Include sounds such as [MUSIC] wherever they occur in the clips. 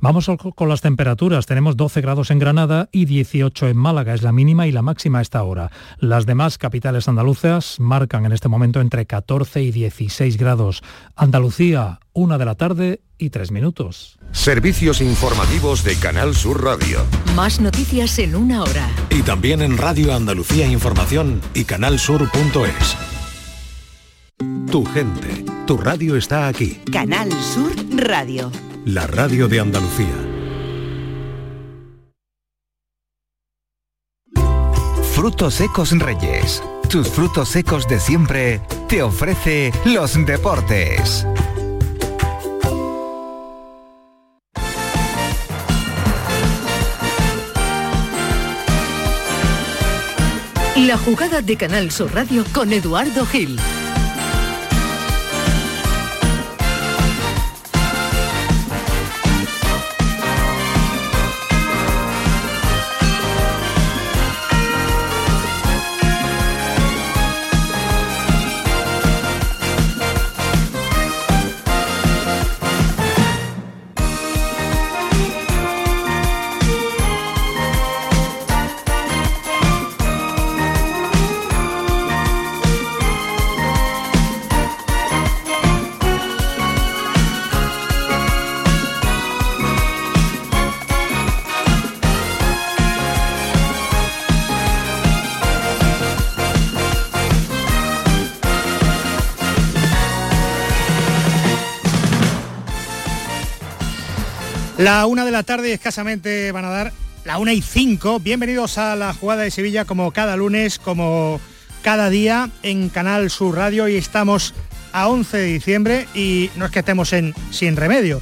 Vamos con las temperaturas. Tenemos 12 grados en Granada y 18 en Málaga. Es la mínima y la máxima a esta hora. Las demás capitales andaluzas marcan en este momento entre 14 y 16 grados. Andalucía, una de la tarde y tres minutos. Servicios informativos de Canal Sur Radio. Más noticias en una hora. Y también en Radio Andalucía Información y canalsur.es. Tu gente, tu radio está aquí. Canal Sur Radio la radio de Andalucía. Frutos secos Reyes. Tus frutos secos de siempre te ofrece los deportes. La jugada de Canal Sur Radio con Eduardo Gil. La una de la tarde escasamente van a dar la una y cinco. Bienvenidos a la jugada de Sevilla como cada lunes, como cada día en Canal Sur Radio y estamos a 11 de diciembre y no es que estemos en sin remedio,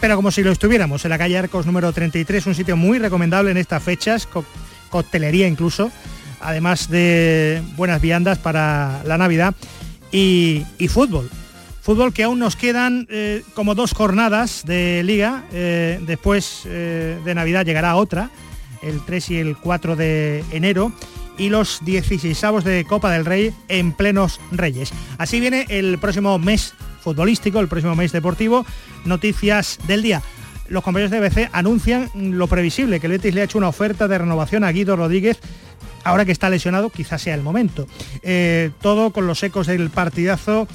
pero como si lo estuviéramos en la calle Arcos número 33, un sitio muy recomendable en estas fechas, coctelería incluso, además de buenas viandas para la Navidad y fútbol. Fútbol que aún nos quedan eh, como dos jornadas de liga. Eh, después eh, de Navidad llegará otra, el 3 y el 4 de enero. Y los 16 de Copa del Rey en plenos Reyes. Así viene el próximo mes futbolístico, el próximo mes deportivo. Noticias del día los compañeros de BC anuncian lo previsible, que el Betis le ha hecho una oferta de renovación a Guido Rodríguez. Ahora que está lesionado, quizás sea el momento. todo con los ecos del partidazo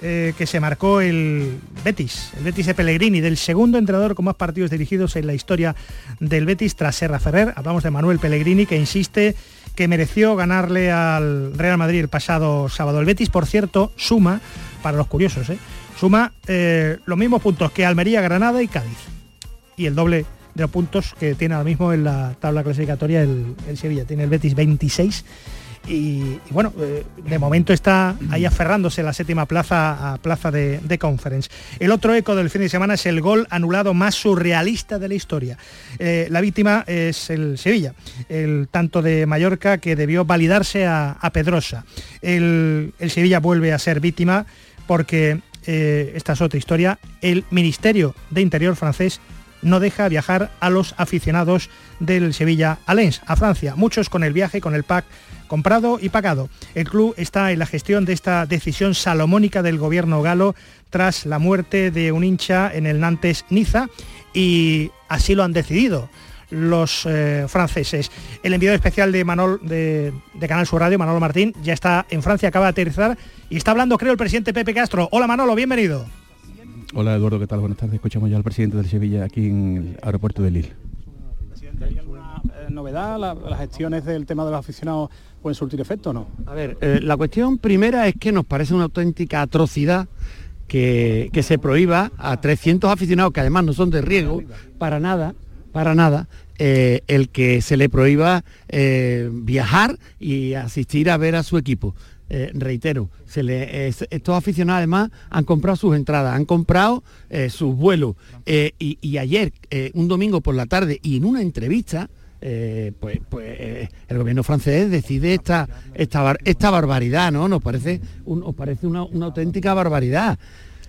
eh, que se marcó el Betis, el Betis de Pellegrini, del segundo entrenador con más partidos dirigidos en la historia del Betis tras Serra Ferrer. Hablamos de Manuel Pellegrini que insiste que mereció ganarle al Real Madrid el pasado sábado. El Betis, por cierto, suma, para los curiosos, ¿eh? suma eh, los mismos puntos que Almería, Granada y Cádiz. Y el doble de los puntos que tiene ahora mismo en la tabla clasificatoria el, el Sevilla. Tiene el Betis 26 y, bueno, eh, de momento está ahí aferrándose la séptima plaza a plaza de, conference. El otro eco del fin de semana es el gol anulado más surrealista de la historia. Eh, la víctima es el Sevilla, el tanto de Mallorca que debió validarse a, Pedrosa. El, Sevilla vuelve a ser víctima porque, eh, esta es otra historia, el Ministerio de Interior francés no deja viajar a los aficionados del Sevilla a Lens, a Francia, muchos con el viaje, con el pack comprado y pagado. El club está en la gestión de esta decisión salomónica del gobierno galo tras la muerte de un hincha en el Nantes Niza y así lo han decidido los eh, franceses. El enviado especial de Manol de, Canal Sur Radio, Manolo Martín, ya está en Francia, acaba de aterrizar y está hablando, creo, el presidente Pepe Castro. Hola Manolo, bienvenido. Hola Eduardo, ¿qué tal? Buenas tardes. Escuchamos ya al presidente del Sevilla aquí en el aeropuerto de Lille. ¿hay alguna eh, novedad? las gestiones del tema de los aficionados pueden surtir efecto o no? A ver, eh, la cuestión primera es que nos parece una auténtica atrocidad que, se prohíba a 300 aficionados, que además no son de riesgo, para nada, para nada, eh, el que se le prohíba eh, viajar y asistir a ver a su equipo. Reitero, se le, estos aficionados además han comprado sus entradas, han comprado sus vuelos y, y, ayer, un domingo por la tarde y en una entrevista, eh, pues, pues eh, el gobierno francés decide esta, esta, esta barbaridad, ¿no? Nos parece, parece una, auténtica barbaridad.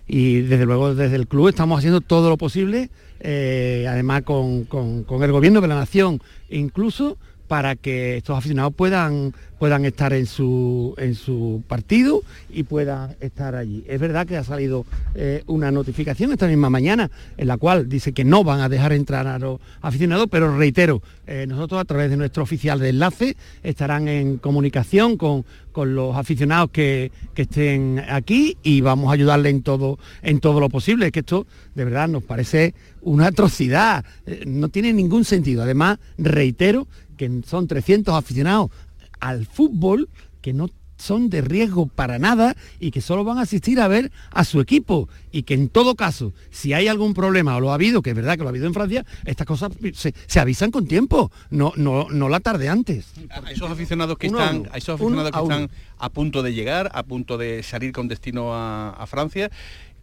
Y desde luego desde el club estamos haciendo todo lo posible, eh, además con, el gobierno de la nación, incluso para que estos aficionados puedan, puedan estar en su, en su partido y puedan estar allí. Es verdad que ha salido eh, una notificación esta misma mañana en la cual dice que no van a dejar entrar a los aficionados, pero reitero, eh, nosotros a través de nuestro oficial de enlace estarán en comunicación con, con los aficionados que, que, estén aquí y vamos a ayudarle en todo, en todo lo posible. Es que esto de verdad nos parece una atrocidad, eh, no tiene ningún sentido. Además, reitero que son 300 aficionados al fútbol que no son de riesgo para nada y que solo van a asistir a ver a su equipo y que en todo caso, si hay algún problema o lo ha habido, que es verdad que lo ha habido en Francia, estas cosas se, se avisan con tiempo, no, no, no la tarde antes. A esos aficionados que están, a, esos aficionados que están a punto de llegar, a punto de salir con destino a, a Francia,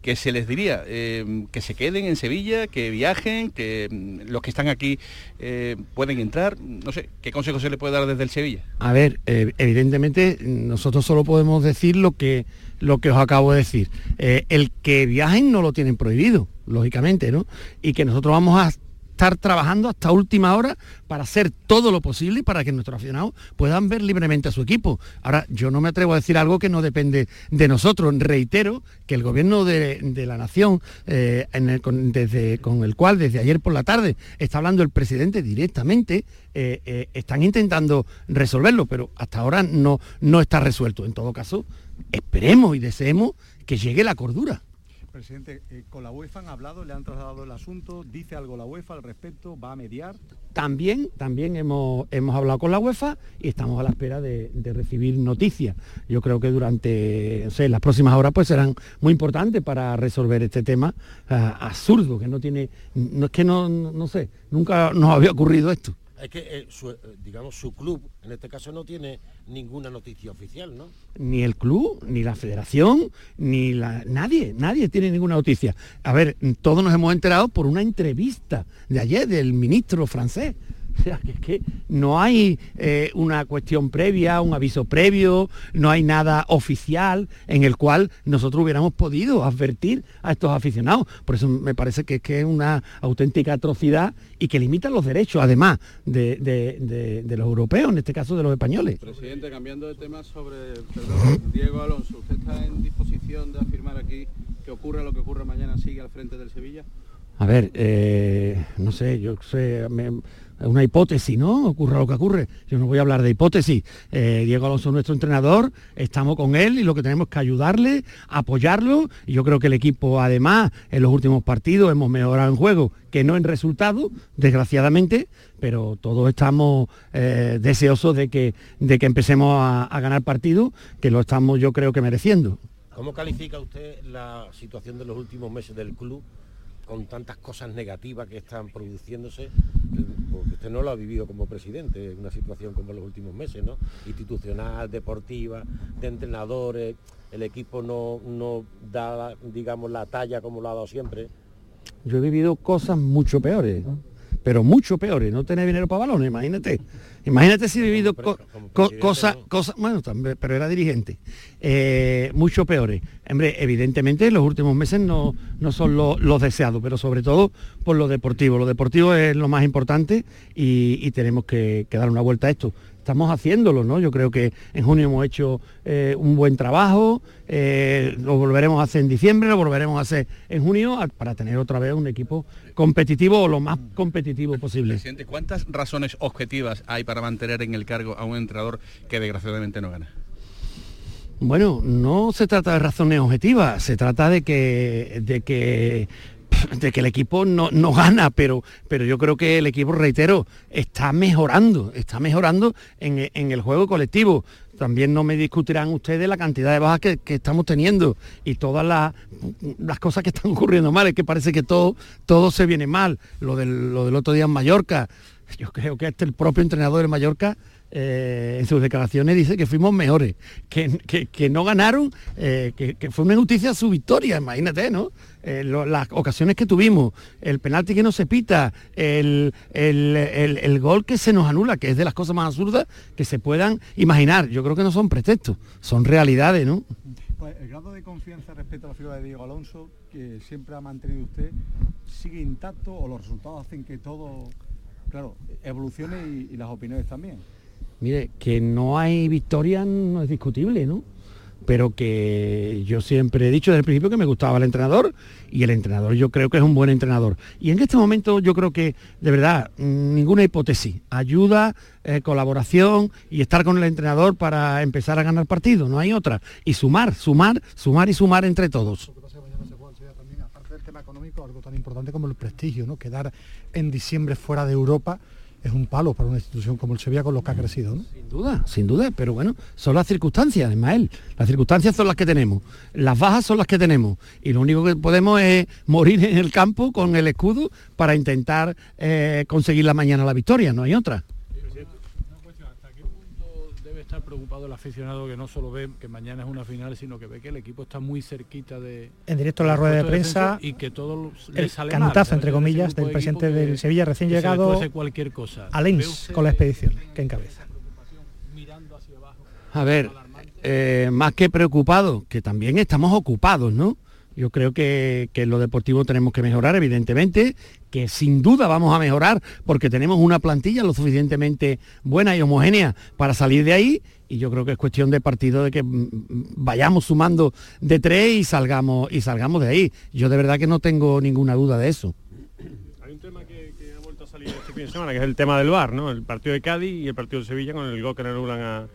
que se les diría eh, que se queden en Sevilla, que viajen, que mm, los que están aquí eh, pueden entrar. No sé, ¿qué consejo se le puede dar desde el Sevilla? A ver, eh, evidentemente nosotros solo podemos decir lo que, lo que os acabo de decir. El que viajen no lo tienen prohibido, lógicamente, ¿no? Y que nosotros vamos a estar trabajando hasta última hora para hacer todo lo posible para que nuestros aficionados puedan ver libremente a su equipo. Ahora, yo no me atrevo a decir algo que no depende de nosotros. Reitero que el gobierno de, de la nación, eh, en el, con, desde, con el cual desde ayer por la tarde está hablando el presidente directamente, eh, eh, están intentando resolverlo, pero hasta ahora no, no está resuelto. En todo caso, esperemos y deseemos que llegue la cordura. Presidente, eh, con la UEFA han hablado, le han trasladado el asunto, dice algo la UEFA al respecto, va a mediar. También, también hemos, hemos hablado con la UEFA y estamos a la espera de, recibir noticias. Yo creo que durante no sé, las próximas horas pues serán muy importantes para resolver este tema uh, absurdo, que no tiene, no es que no, no sé, nunca nos había ocurrido esto. Es que eh, su, eh, digamos su club en este caso no tiene ninguna noticia oficial, ¿no? Ni el club, ni la federación, ni la nadie, nadie tiene ninguna noticia. A ver, todos nos hemos enterado por una entrevista de ayer del ministro francés. [LAUGHS] O sea, que es que no hay eh, una cuestión previa, un aviso previo, no hay nada oficial en el cual nosotros hubiéramos podido advertir a estos aficionados. Por eso me parece que, que es una auténtica atrocidad y que limita los derechos, además, de, de, de, de, los europeos, en este caso de los españoles. Presidente, cambiando de tema sobre perdón, Diego Alonso, ¿usted está en disposición de afirmar aquí que ocurra lo que ocurra mañana sigue al frente del Sevilla? A ver, eh, no sé, yo sé, me, una hipótesis, ¿no? Ocurra lo que ocurre. Yo no voy a hablar de hipótesis. Eh, Diego Alonso es nuestro entrenador, estamos con él y lo que tenemos que ayudarle, apoyarlo. Y yo creo que el equipo, además, en los últimos partidos hemos mejorado en juego, que no en resultado, desgraciadamente, pero todos estamos eh, deseosos de que, de que empecemos a, a ganar partidos, que lo estamos yo creo que mereciendo. ¿Cómo califica usted la situación de los últimos meses del club? Con tantas cosas negativas que están produciéndose, porque usted no lo ha vivido como presidente, una situación como los últimos meses, ¿no? Institucional, deportiva, de entrenadores, el equipo no, no da, digamos, la talla como lo ha dado siempre. Yo he vivido cosas mucho peores. Pero mucho peores, no tener dinero para balones, imagínate. Imagínate si he vivido co co cosas, ¿no? cosas, bueno, también, pero era dirigente, eh, mucho peores. Hombre, evidentemente los últimos meses no, no son lo, los deseados, pero sobre todo por lo deportivo. Lo deportivo es lo más importante y, y tenemos que, que dar una vuelta a esto estamos haciéndolo, ¿no? Yo creo que en junio hemos hecho eh, un buen trabajo, eh, lo volveremos a hacer en diciembre, lo volveremos a hacer en junio a, para tener otra vez un equipo competitivo o lo más competitivo posible. Presidente, ¿cuántas razones objetivas hay para mantener en el cargo a un entrenador que desgraciadamente no gana? Bueno, no se trata de razones objetivas, se trata de que, de que [LAUGHS] de que el equipo no, no, gana, pero, pero yo creo que el equipo, reitero, está mejorando, está mejorando en, en el juego colectivo. También no me discutirán ustedes la cantidad de bajas que, que estamos teniendo y todas las, las, cosas que están ocurriendo mal. Es que parece que todo, todo se viene mal. Lo del, lo del otro día en Mallorca, yo creo que este el propio entrenador de Mallorca eh, en sus declaraciones dice que fuimos mejores, que, que, no ganaron, eh, que, fue una injusticia su victoria, imagínate, ¿no? Eh, las ocasiones que tuvimos, el penalti que no se pita, el, el, el, gol que se nos anula, que es de las cosas más absurdas que se puedan imaginar. Yo creo que no son pretextos, son realidades, ¿no? Pues el grado de confianza respecto a la figura de Diego Alonso, que siempre ha mantenido usted, sigue intacto o los resultados hacen que todo Claro, evoluciones y, y las opiniones también. Mire, que no hay victoria no es discutible, ¿no? pero que yo siempre he dicho desde el principio que me gustaba el entrenador y el entrenador yo creo que es un buen entrenador. Y en este momento yo creo que, de verdad, ninguna hipótesis, ayuda, eh, colaboración y estar con el entrenador para empezar a ganar partidos, no hay otra. Y sumar, sumar, sumar y sumar entre todos aparte del tema económico, algo tan importante como el prestigio, ¿no? Quedar en diciembre fuera de Europa es un palo para una institución como el Sevilla con los que ha crecido. ¿no? Sin duda, sin duda, pero bueno, son las circunstancias, Ismael. Las circunstancias son las que tenemos, las bajas son las que tenemos y lo único que podemos es morir en el campo con el escudo para intentar eh, conseguir la mañana la victoria, no hay otra estar preocupado el aficionado que no solo ve que mañana es una final, sino que ve que el equipo está muy cerquita de... En directo a la rueda de prensa y que todo el cantazo, entre comillas, del presidente del Sevilla recién llegado, cualquier cosa. a Lens con la expedición que encabeza. A ver, eh, más que preocupado, que también estamos ocupados, ¿no? Yo creo que, que, en lo deportivo tenemos que mejorar, evidentemente, que sin duda vamos a mejorar porque tenemos una plantilla lo suficientemente buena y homogénea para salir de ahí y yo creo que es cuestión de partido de que mm, mm, vayamos sumando de tres y salgamos y salgamos de ahí. Yo de verdad que no tengo ninguna duda de eso. Hay un tema que, ha vuelto a salir este fin de semana, que es el tema del VAR, ¿no? El partido de Cádiz y el partido de Sevilla con el gol que anulan a,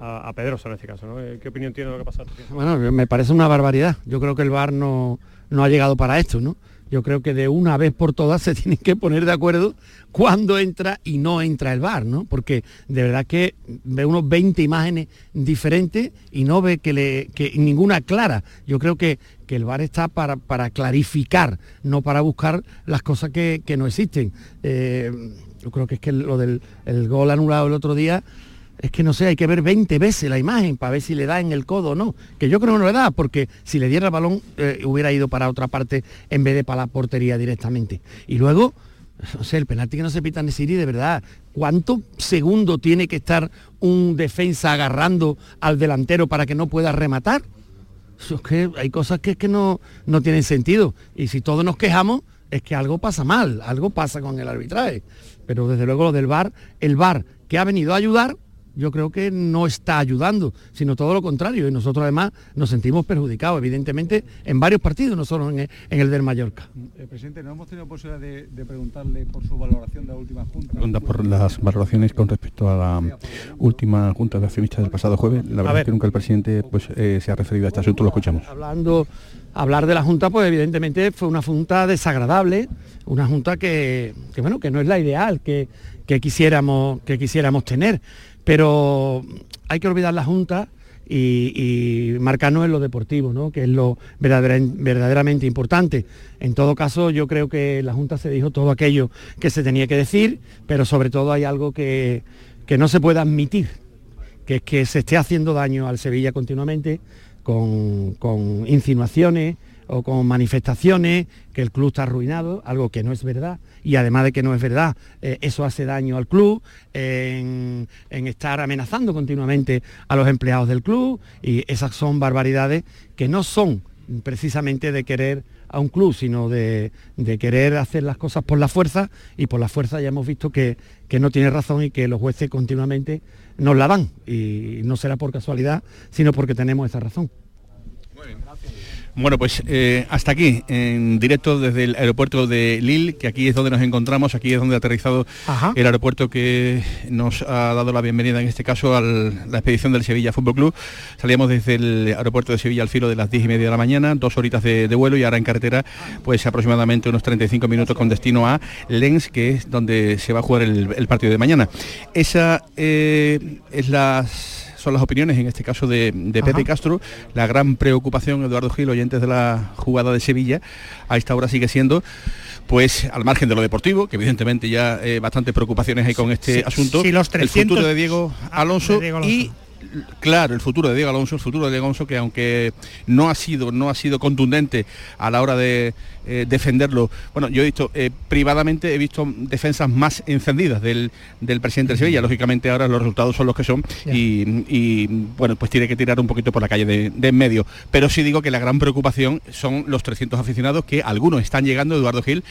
a, Pedrosa en este caso. ¿no? ¿Qué opinión tiene de lo que ha pasado? Bueno, me parece una barbaridad. Yo creo que el VAR no, no ha llegado para esto, ¿no? Yo creo que de una vez por todas [LAUGHS] se tienen que poner de acuerdo cuándo entra y no entra el VAR, ¿no? Porque de verdad que ve unos 20 imágenes diferentes y no ve que, le, que ninguna clara. Yo creo que, que el VAR está para, para, clarificar, no para buscar las cosas que, no existen. Eh, yo creo que es que lo del el gol anulado el otro día es que no sé, hay que ver 20 veces la imagen para ver si le da en el codo o no. Que yo creo que no le da, porque si le diera el balón eh, hubiera ido para otra parte en vez de para la portería directamente. Y luego, no sé, el penalti que no se pita en Siri, de verdad, ¿cuánto segundo tiene que estar un defensa agarrando al delantero para que no pueda rematar? es que hay cosas que, que no, no tienen sentido. Y si todos nos quejamos, es que algo pasa mal, algo pasa con el arbitraje. Pero desde luego lo del VAR, el VAR que ha venido a ayudar, yo creo que no está ayudando, sino todo lo contrario. Y nosotros además nos sentimos perjudicados, evidentemente, en varios partidos, no solo en el, del Mallorca. Eh, presidente, no hemos tenido posibilidad de, preguntarle por su valoración de la última junta. por las valoraciones con respecto a la última junta de accionistas del pasado jueves. La verdad es que nunca el presidente pues, eh, se ha referido a este asunto, lo escuchamos. Hablando, hablar de la junta, pues evidentemente fue una junta desagradable, una junta que, bueno, que no es la ideal que, que quisiéramos, que quisiéramos tener pero hay que olvidar la Junta y, marcarnos en lo deportivo, ¿no? que es lo verdaderamente importante. En todo caso, yo creo que la Junta se dijo todo aquello que se tenía que decir, pero sobre todo hay algo que, no se puede admitir, que es que se esté haciendo daño al Sevilla continuamente con, con insinuaciones, o con manifestaciones, que el club está arruinado, algo que no es verdad, y además de que no es verdad, eh, eso hace daño al club, en, estar amenazando continuamente a los empleados del club, y esas son barbaridades que no son precisamente de querer a un club, sino de, querer hacer las cosas por la fuerza, y por la fuerza ya hemos visto que, que no tiene razón y que los jueces continuamente nos la dan, y no será por casualidad, sino porque tenemos esa razón. Bueno, pues eh, hasta aquí, en directo desde el aeropuerto de Lille, que aquí es donde nos encontramos, aquí es donde ha aterrizado el aeropuerto que nos ha dado la bienvenida en este caso a la expedición del Sevilla Fútbol Club. Salíamos desde el aeropuerto de Sevilla al filo de las 10 y media de la mañana, dos horitas de, vuelo y ahora en carretera, pues aproximadamente unos 35 minutos con destino a Lens, que es donde se va a jugar el, partido de mañana. Esa eh, es la son las opiniones, en este caso de, Pepe Castro. La gran preocupación, Eduardo Gil, oyentes de la jugada de Sevilla, a esta hora sigue siendo pues al margen de lo deportivo, que evidentemente ya eh, bastantes preocupaciones hay con este asunto, los el futuro de Diego Alonso, y claro el futuro de Diego Alonso, el futuro de Diego Alonso que aunque no ha sido, no ha sido contundente a la hora de eh, defenderlo, bueno, yo he visto eh, privadamente he visto defensas más encendidas del, presidente de Sevilla, lógicamente ahora los resultados son los que son y, bueno, pues tiene que tirar un poquito por la calle de, en medio. Pero sí digo que la gran preocupación son los 300 aficionados que algunos están llegando, Eduardo Gil,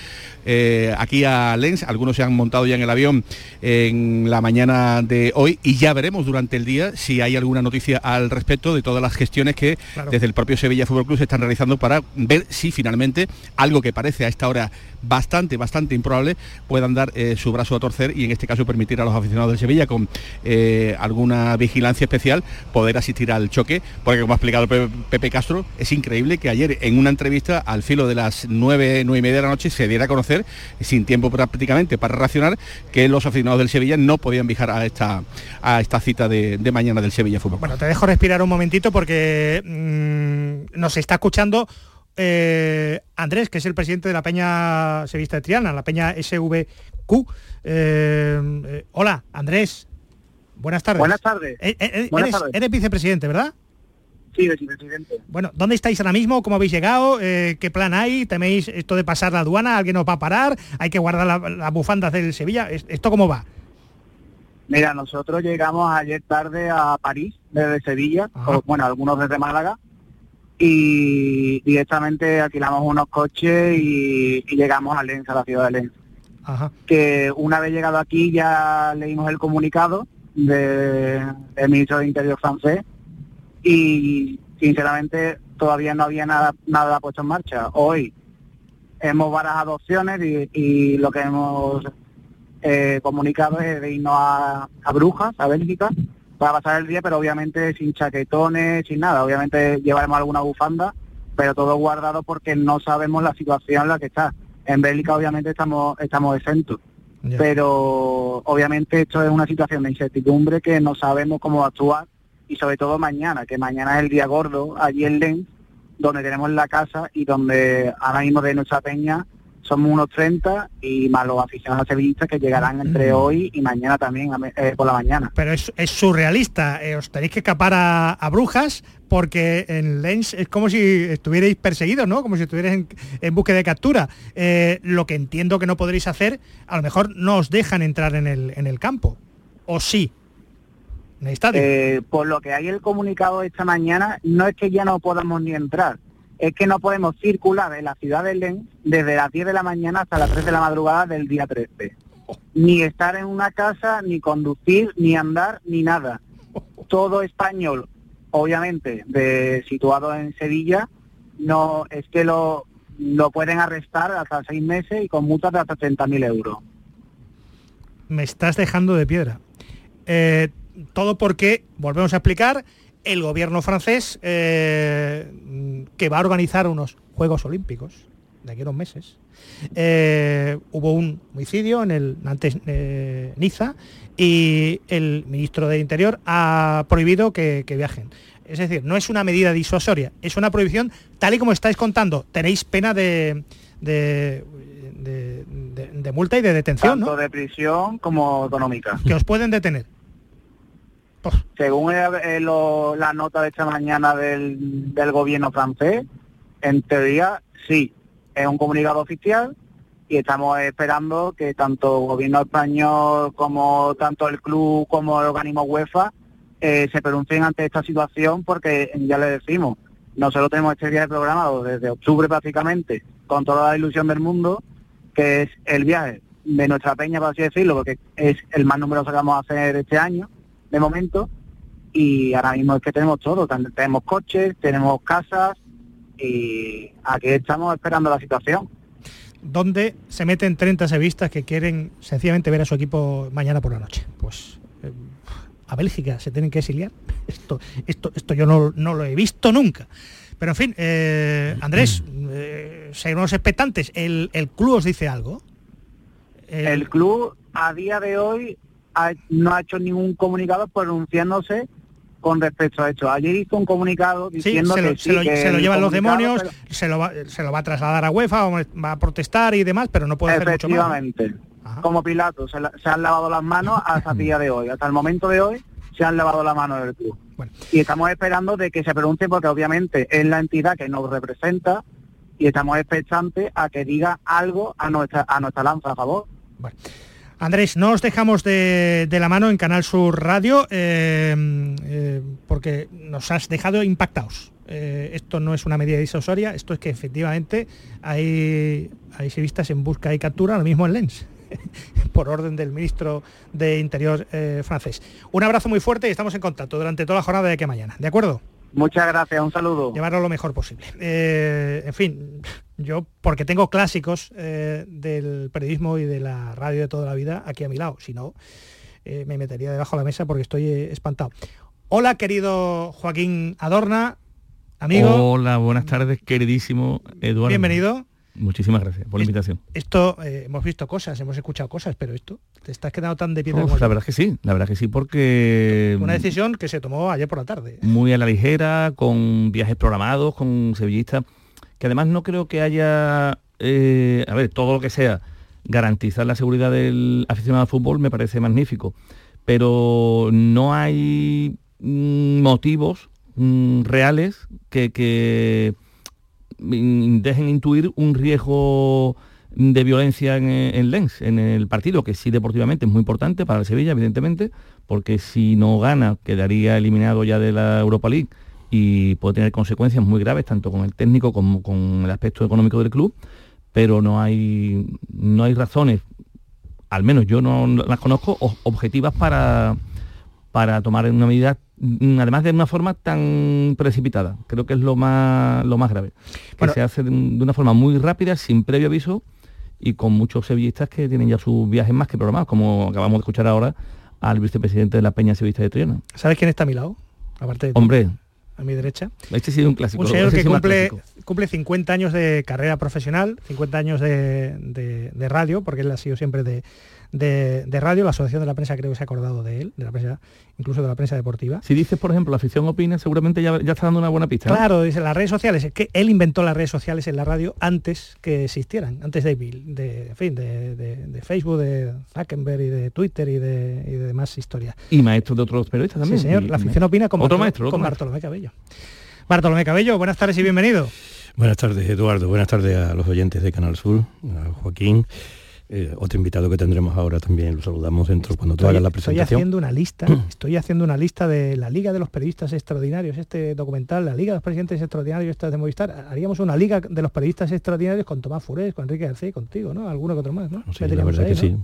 eh, aquí a Lens, algunos se han montado ya en el avión en la mañana de hoy y ya veremos durante el día si hay alguna noticia al respecto de todas las gestiones que desde el propio Sevilla Fútbol Club se están realizando para ver si finalmente algo que parece a esta hora bastante, bastante improbable, puedan dar eh, su brazo a torcer y en este caso permitir a los aficionados del Sevilla con eh, alguna vigilancia especial poder asistir al choque, porque como ha explicado Pepe Castro, es increíble que ayer en una entrevista al filo de las nueve, nueve y media de la noche se diera a conocer, sin tiempo prácticamente para racionar, que los aficionados del Sevilla no podían viajar a esta, a esta cita de, mañana del Sevilla Fútbol. Bueno, te dejo respirar un momentito porque mm, nos está escuchando eh, Andrés, que es el presidente de la Peña Sevista de Triana, la Peña SVQ. Eh, eh, hola, Andrés. Buenas tardes. Buenas tardes. eres, vicepresidente, ¿verdad? Sí, vicepresidente. Bueno, ¿dónde estáis ahora mismo? ¿Cómo habéis llegado? ¿Qué plan hay? ¿Teméis esto de pasar la aduana? ¿Alguien nos va a parar? ¿Hay que guardar las la bufandas del Sevilla? ¿Esto cómo va? Mira, nosotros llegamos ayer tarde a París, desde Sevilla, bueno, algunos desde Málaga, y directamente alquilamos unos coches y, llegamos a Lens, a la ciudad de Lens. Que una vez llegado aquí ya leímos el comunicado del ministro de Interior francés y sinceramente todavía no había nada, nada puesto en marcha. Hoy hemos barajado opciones y, lo que hemos eh, comunicado es de irnos a, a Brujas, a Bélgica, para pasar el día, pero obviamente sin chaquetones, sin nada. Obviamente llevaremos alguna bufanda, pero todo guardado porque no sabemos la situación en la que está. En Bélgica obviamente estamos, estamos exentos. Pero obviamente esto es una situación de incertidumbre que no sabemos cómo actuar y sobre todo mañana, que mañana es el día gordo allí en Lens, donde tenemos la casa y donde ahora mismo de nuestra peña somos unos 30 y más los aficionados sevillistas que llegarán entre hoy y mañana también eh, por la mañana. Pero es, surrealista, eh, os tenéis que escapar a, Brujas porque en Lens es como si estuvierais perseguidos, ¿no? Como si estuvierais en, búsqueda de captura. Eh, lo que entiendo que no podréis hacer, a lo mejor no os dejan entrar en el, en el campo, o sí. En el estadio. por lo que hay el comunicado esta mañana, no es que ya no podamos ni entrar, es que no podemos circular en la ciudad de Lens desde las 10 de la mañana hasta las 3 de la madrugada del día 13. Ni estar en una casa, ni conducir, ni andar, ni nada. Todo español, obviamente, de, situado en Sevilla, no es que lo, lo pueden arrestar hasta seis meses y con multas de hasta 30.000 euros. Me estás dejando de piedra. Eh, todo porque, volvemos a explicar, el gobierno francés eh, que va a organizar unos Juegos Olímpicos de aquí a unos meses. Eh, hubo un homicidio en el antes eh, Niza y el ministro de Interior ha prohibido que, viajen. Es decir, no es una medida disuasoria, es una prohibición tal y como estáis contando. Tenéis pena de, de, multa y de detención, Tanto de prisión como económica. Que os pueden detener. Según la nota de esta mañana del, gobierno francés, en teoría sí, es un comunicado oficial y estamos esperando que tanto el gobierno español como tanto el club como el organismo UEFA eh, se pronuncien ante esta situación porque ya le decimos, nosotros tenemos este viaje programado desde octubre prácticamente con toda la ilusión del mundo, que es el viaje de nuestra peña, por así decirlo, porque es el más numeroso que vamos a hacer este año de momento y ahora mismo es que tenemos todo, tenemos coches, tenemos casas y aquí estamos esperando la situación. ¿Dónde se meten 30 sevistas que quieren sencillamente ver a su equipo mañana por la noche? Pues eh, a Bélgica se tienen que exiliar. [LAUGHS] Esto, esto, esto yo no, lo he visto nunca. Pero en fin, eh, Andrés, eh, seguimos expectantes. ¿El, ¿El club os dice algo? el club a día de hoy no ha hecho ningún comunicado pronunciándose con respecto a esto. Ayer hizo un comunicado diciendo se lo, que, se, lo, llevan los demonios, se, lo va, se lo va a trasladar a UEFA, va a protestar y demás, pero no puede hacer mucho más. Efectivamente. Como Pilato, se, han lavado las manos hasta el día de hoy. Hasta el momento de hoy se han lavado la mano del club. Y estamos esperando de que se pregunte porque obviamente es la entidad que nos representa y estamos expectantes a que diga algo a nuestra a nuestra lanza a favor. Andrés, no os dejamos de, la mano en Canal Sur Radio eh, eh, porque nos has dejado impactados. Eh, esto no es una medida disuasoria, esto es que efectivamente hay, hay civistas en busca y captura, lo mismo en Lens, [LAUGHS] por orden del ministro de Interior francés. Un abrazo muy fuerte y estamos en contacto durante toda la jornada de aquí a mañana, ¿de acuerdo? Muchas gracias, un saludo. Llevarlo lo mejor posible. En fin, yo porque tengo clásicos eh, del periodismo y de la radio de toda la vida aquí a mi lado, si no, eh, me metería debajo de la mesa porque estoy espantado. Hola, querido Joaquín Adorna, amigo. Hola, buenas tardes, queridísimo Eduardo. Bienvenido. Muchísimas gracias por la invitación. Esto, eh, hemos visto cosas, hemos escuchado cosas, pero esto, ¿te estás quedando tan de pie La verdad que sí, la verdad que sí, porque... Una decisión que se tomó ayer por la tarde. Muy a la ligera, con viajes programados, con sevillistas, que además no creo que haya, eh, a ver, todo lo que sea, garantizar la seguridad del aficionado al fútbol me parece magnífico, pero no hay mm, motivos mm, reales que dejen intuir un riesgo de violencia en, Lens, en el partido, que sí deportivamente es muy importante para el Sevilla, evidentemente, porque si no gana quedaría eliminado ya de la Europa League y puede tener consecuencias muy graves, tanto con el técnico como con el aspecto económico del club, pero no hay, no hay razones, al menos yo no las conozco, objetivas para, para tomar una medida además de una forma tan precipitada. Creo que es lo más, lo más grave. Que se hace de, una forma muy rápida, sin previo aviso y con muchos sevillistas que tienen ya sus viajes más que programados, como acabamos de escuchar ahora al vicepresidente de la Peña Sevillista de Triana. ¿Sabes quién está a mi lado? Aparte de Hombre. A mi derecha. Este ha sido un clásico. Un señor que cumple, cumple 50 años de carrera profesional, 50 años de, de radio, porque él ha sido siempre de, de, radio, la Asociación de la Prensa creo que se ha acordado de él, de la prensa, incluso de la prensa deportiva. Si dices, por ejemplo, la afición opina, seguramente ya, ya está dando una buena pista. Claro, dice las redes sociales, es que él inventó las redes sociales en la radio antes que existieran, antes de, de, fin, de, Facebook, de Zuckerberg y de Twitter y de, y de demás historias. Y maestro de otros periodistas también. Sí, señor, la afición opina con, otro maestro, con Bartolomé Cabello. Bartolomé Cabello, buenas tardes y bienvenido. Buenas tardes, Eduardo. Buenas tardes a los oyentes de Canal Sur, a Joaquín. Eh, otro invitado que tendremos ahora también, lo saludamos dentro cuando tú hagas la presentación. Estoy haciendo una lista, [CLEARS THROAT] estoy haciendo una lista de la Liga de los Periodistas Extraordinarios, este documental, la Liga de los Presidentes Extraordinarios, esta de Movistar. Haríamos una Liga de los Periodistas Extraordinarios con Tomás Furés, con Enrique García y contigo, ¿no? Alguno que otro más, ¿no? Sí, la verdad que sí.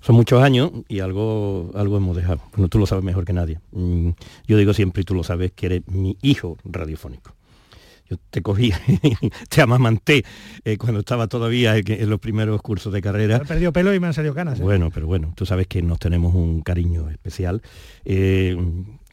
Son, muchos años y algo, algo hemos dejado. Bueno, tú lo sabes mejor que nadie. Mm, yo digo siempre, y tú lo sabes, que eres mi hijo radiofónico te cogí, [LAUGHS] te amamanté eh, cuando estaba todavía en, los primeros cursos de carrera. he perdido pelo y me han salido canas. ¿eh? Bueno, pero bueno, tú sabes que nos tenemos un cariño especial. Eh,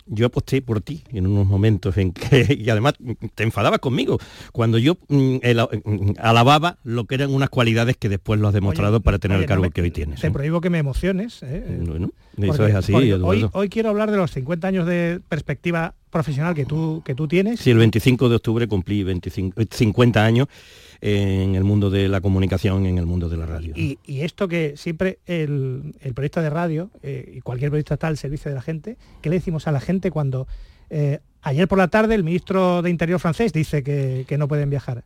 yo aposté por ti en unos momentos en que, [LAUGHS] y además te enfadabas conmigo, cuando yo mm, mm, alababa lo que eran unas cualidades que después lo has demostrado para tener el cargo que hoy tienes. Te ¿eh? prohíbo que me emociones. ¿eh? Bueno, eso es así. Hoy, hoy, quiero hablar de los 50 años de perspectiva profesional que tú, que tú tienes. Sí, el 25 de octubre cumplí 25, 50 años en el mundo de la comunicación, en el mundo de la radio. Y, esto que siempre el, el periodista de radio eh, y cualquier periodista está al servicio de la gente, ¿qué le decimos a la gente cuando eh, ayer por la tarde el ministro de Interior francés dice que, que no pueden viajar?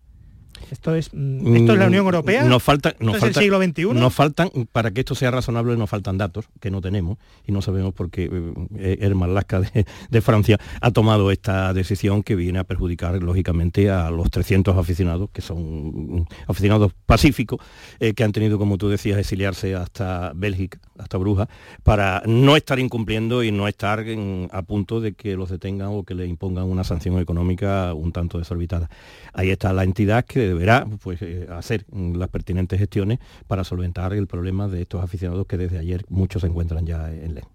Esto es, mm, esto es la Unión Europea. Nos falta, nos falta, el siglo XXI. Nos faltan, para que esto sea razonable, nos faltan datos que no tenemos y no sabemos por qué eh, Herman Lasca de, Francia ha tomado esta decisión que viene a perjudicar lógicamente a los 300 aficionados, que son aficionados pacíficos, eh, que han tenido, como tú decías, exiliarse hasta Bélgica, hasta Bruja, para no estar incumpliendo y no estar a punto de que los detengan o que le impongan una sanción económica un tanto desorbitada. Ahí está la entidad que deberá pues, eh, hacer las pertinentes gestiones para solventar el problema de estos aficionados que desde ayer muchos se encuentran ya en LEN.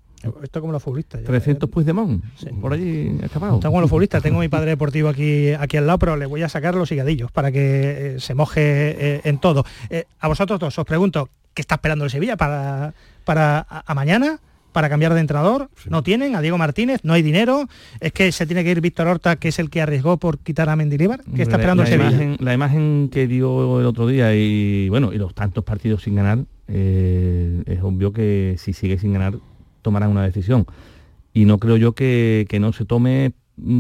Esto como los futbolistas. 300 pues de Mon, por allí escapado. Está como los futbolistas. Tengo mi padre deportivo aquí, aquí al lado, pero le voy a sacar los higadillos para que eh, se moje eh, en todo. a vosotros dos os pregunto, ¿qué está esperando el Sevilla para, para a mañana? Para cambiar de entrenador, no tienen, a Diego Martínez, no hay dinero, es que se tiene que ir Víctor Horta, que es el que arriesgó por quitar a Mendilibar, que está esperando la, la imagen, la imagen que dio el otro día y bueno, y los tantos partidos sin ganar, eh, es obvio que si sigue sin ganar tomarán una decisión. y no creo yo que, no se tome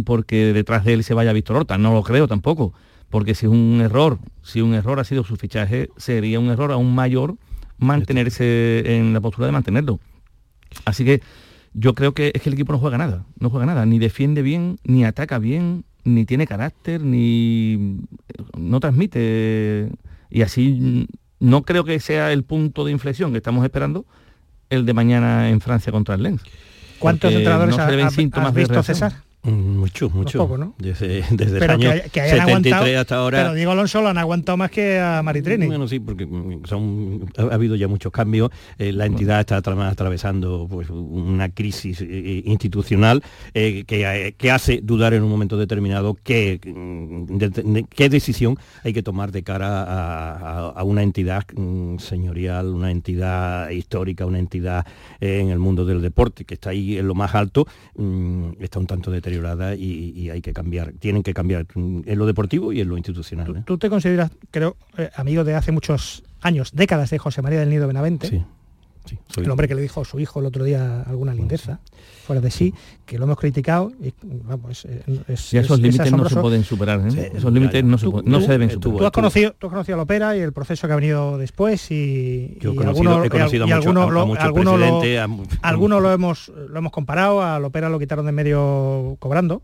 porque detrás de él se vaya Víctor Horta, no lo creo tampoco, porque si es un error, si un error ha sido su fichaje, sería un error aún mayor mantenerse en la postura de mantenerlo. Así que yo creo que es que el equipo no juega nada, no juega nada, ni defiende bien, ni ataca bien, ni tiene carácter, ni no transmite. Y así no creo que sea el punto de inflexión que estamos esperando el de mañana en Francia contra el Lens. ¿Cuántos entrenadores no ha, visto César? Mucho, mucho. Poco, ¿no? Desde, desde el año que, 73 hasta ahora. Pero Diego Alonso lo han aguantado más que a Maritrini. Bueno, sí, porque son, ha, habido ya muchos cambios. Eh, la entidad está atravesando pues, una crisis eh, eh, institucional que, que, hace dudar en un momento determinado qué, qué decisión hay que tomar de cara a, a, una entidad mm, señorial, una entidad histórica, una entidad en el mundo del deporte, que está ahí en lo más alto, mm, está un tanto deteriorado y, hay que cambiar, tienen que cambiar en lo deportivo y en lo institucional. ¿Tú, ¿eh? te consideras, creo, eh, amigo de hace muchos años, décadas de José María del Nido Benavente? Sí. El hombre que le dijo a su hijo el otro día alguna lindeza, fuera de sí, que lo hemos criticado y vamos, es, esos límites no se pueden superar, ¿eh? esos límites no, se, deben superar. Tú has, conocido, tú has conocido a Lopera y el proceso que ha venido después y, Yo a, algunos lo, algunos [LAUGHS] lo hemos lo hemos comparado, a Lopera lo quitaron de medio cobrando,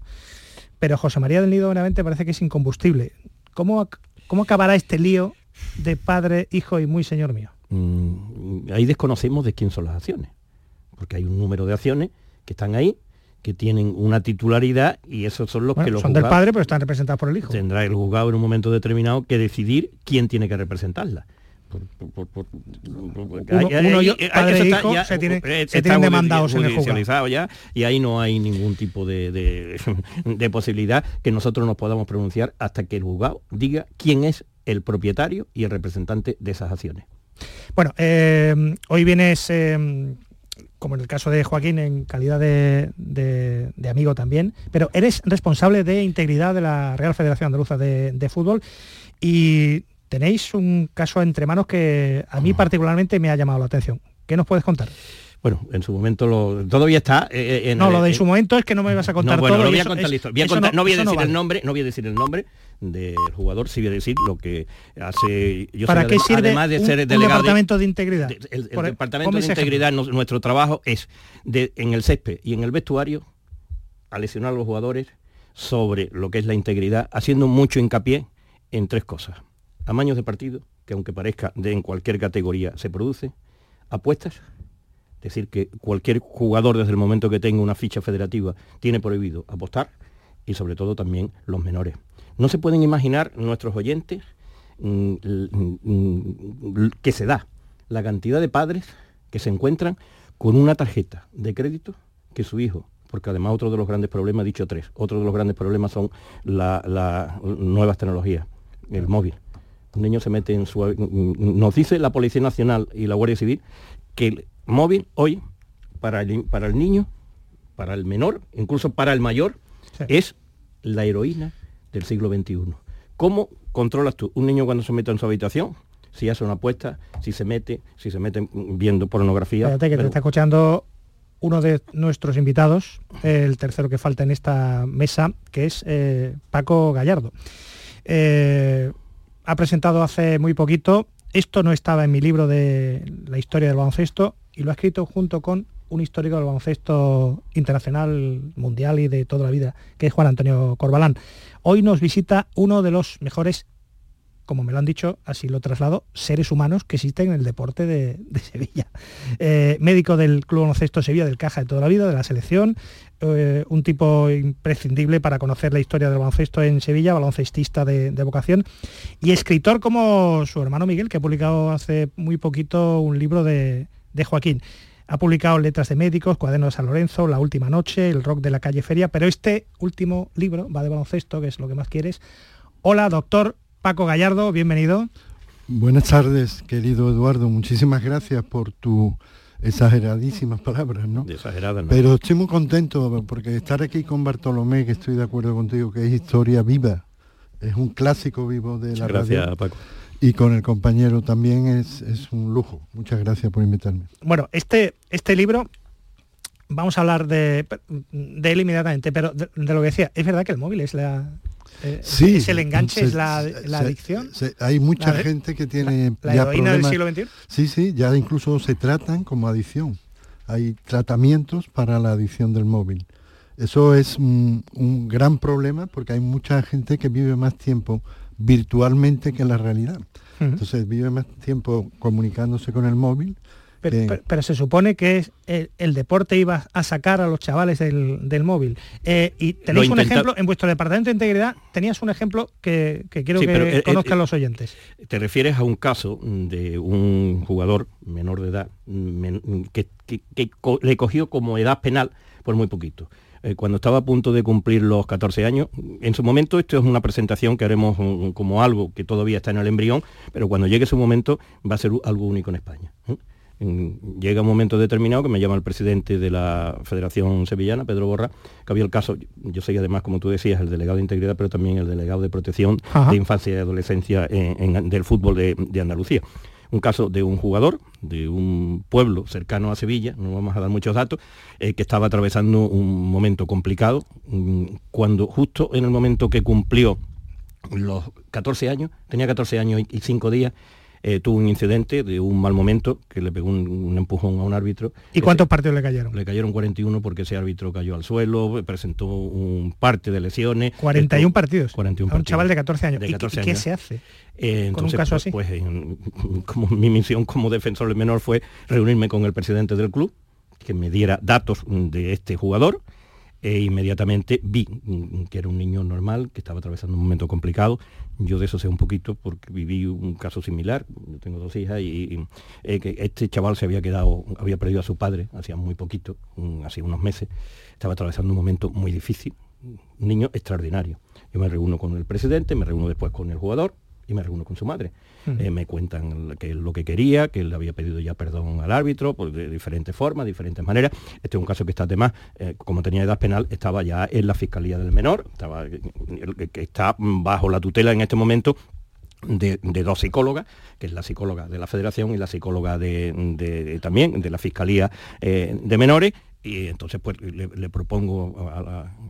pero José María del Nido obviamente parece que es incombustible. ¿Cómo, cómo acabará este lío de padre, hijo y muy señor mío? Mm, ahí desconocemos de quién son las acciones, porque hay un número de acciones que están ahí, que tienen una titularidad y esos son los que los son del padre, pero están representados por el hijo. Tendrá el juzgado en un momento determinado que decidir quién tiene que representarla. hijo se, tiene, tienen demandados en el ya y ahí no hay ningún tipo de, [LAUGHS] de, posibilidad que nosotros nos podamos pronunciar hasta que el juzgado diga quién es el propietario y el representante de esas acciones. Bueno, eh, hoy vienes eh, como en el caso de Joaquín, en calidad de, amigo también, pero eres responsable de integridad de la Real Federación Andaluza de, Fútbol y tenéis un caso entre manos que a mí particularmente me ha llamado la atención. ¿Qué nos puedes contar? Bueno, en su momento lo, todavía está. Eh, en, no, lo de su momento es que no me vas a contar no, todo. voy a contar no, voy a decir el nombre, no voy a decir el nombre del jugador, sí voy a decir lo que hace. Yo ¿Para qué sirve además de ser delegado departamento de integridad? el, departamento de integridad, nuestro trabajo es de, en el césped y en el vestuario a lesionar a los jugadores sobre lo que es la integridad, haciendo mucho hincapié en tres cosas. Amaños de partido, que aunque parezca de en cualquier categoría se produce, apuestas es decir, que cualquier jugador desde el momento que tenga una ficha federativa tiene prohibido apostar y sobre todo también los menores. No se pueden imaginar nuestros oyentes mm, mm, que se da la cantidad de padres que se encuentran con una tarjeta de crédito que su hijo, porque además otro de los grandes problemas, dicho tres, otro de los grandes problemas son las nuevas tecnologías, el móvil. Un niño se mete en su... Mm, nos dice la Policía Nacional y la Guardia Civil que móvil hoy para el, para el niño, para el menor, incluso para el mayor, es la heroína del siglo XXI. ¿Cómo controlas tú un niño cuando se mete en su habitación? Si hace una apuesta, si se mete, si se mete viendo pornografía. Fíjate que te está escuchando uno de nuestros invitados, el tercero que falta en esta mesa, que es eh, Paco Gallardo. Eh, ha presentado hace muy poquito, esto no estaba en mi libro de la historia del baloncesto, y lo ha escrito junto con un histórico del baloncesto internacional, mundial y de toda la vida, que es Juan Antonio Corbalán. Hoy nos visita uno de los mejores, como me lo han dicho, así lo traslado, seres humanos que existen en el deporte de, Sevilla. Eh, médico del Club Baloncesto Sevilla, del Caja de toda la vida, de la selección, eh, un tipo imprescindible para conocer la historia del baloncesto en Sevilla, baloncestista de, vocación, y escritor como su hermano Miguel, que ha publicado hace muy poquito un libro de Joaquín. Ha publicado Letras de Médicos, Cuaderno de San Lorenzo, La Última Noche, El Rock de la Calle Feria, pero este último libro va de baloncesto, que es lo que más quieres. Hola, doctor Paco Gallardo, bienvenido. Buenas tardes, querido Eduardo. Muchísimas gracias por tu exageradísimas palabras, ¿no? Exageradas, ¿no? Pero estoy muy contento porque estar aquí con Bartolomé, que estoy de acuerdo contigo, que es historia viva, es un clásico vivo de la Gracias, Paco y con el compañero también es, un lujo. Muchas gracias por invitarme. Bueno, este, este libro vamos a hablar de, de él inmediatamente, pero de, lo que decía, es verdad que el móvil es la... Eh, sí, es el enganche, es la, adicción. hay mucha gente que tiene la, ya del siglo XXI. Sí, sí, ya incluso se tratan como adicción. Hay tratamientos para la adicción del móvil. Eso es un, gran problema porque hay mucha gente que vive más tiempo virtualmente que en la realidad. Entonces vive más tiempo comunicándose con el móvil. Pero, se supone que el, deporte iba a sacar a los chavales del, móvil. Eh, y tenéis un ejemplo, en vuestro departamento de integridad tenías un ejemplo que, quiero que conozcan los oyentes. Te refieres a un caso de un jugador menor de edad que le cogió como edad penal por muy poquito. Eh, cuando estaba a punto de cumplir los 14 años. En su momento esto es una presentación que haremos como algo que todavía está en el embrión, pero cuando llegue su momento va a ser algo único en España. ¿eh? llega un momento determinado que me llama el presidente de la Federación Sevillana, Pedro Borra, que había el caso, yo soy además, como tú decías, el delegado de integridad, pero también el delegado de protección de infancia y adolescencia del fútbol de Andalucía un caso de un jugador de un pueblo cercano a Sevilla, no vamos a dar muchos datos, eh, que estaba atravesando un momento complicado, mm, cuando justo en el momento que cumplió los 14 años, tenía 14 años y 5 días, eh, tuvo un incidente de un mal momento que le pegó un, empujón a un árbitro. ¿Y cuántos partidos le cayeron? Le cayeron 41 porque ese árbitro cayó al suelo, presentó un parte de lesiones. 41 partidos. 41 a un chaval de 14 años. ¿Y, qué se hace? Eh, con un caso pues, así? Pues, como mi misión como defensor del menor fue reunirme con el presidente del club, que me diera datos de este jugador e inmediatamente vi que era un niño normal, que estaba atravesando un momento complicado. Yo de eso sé un poquito porque viví un caso similar, yo tengo dos hijas y, eh, que este chaval se había quedado, había perdido a su padre hacía muy poquito, hace unos meses, estaba atravesando un momento muy difícil, un niño extraordinario. Yo me reúno con el presidente, me reúno después con el jugador, y me reúno con su madre. Eh, me cuentan que lo que quería, que él había pedido ya perdón al árbitro por de diferentes formas, diferentes maneras. Este es un caso que está además, eh, como tenía edad penal, estaba ya en la Fiscalía del Menor, estaba, que está bajo la tutela en este momento de, dos psicólogas, que es la psicóloga de la Federación y la psicóloga de, también de la Fiscalía eh, de Menores, y entonces pues le, propongo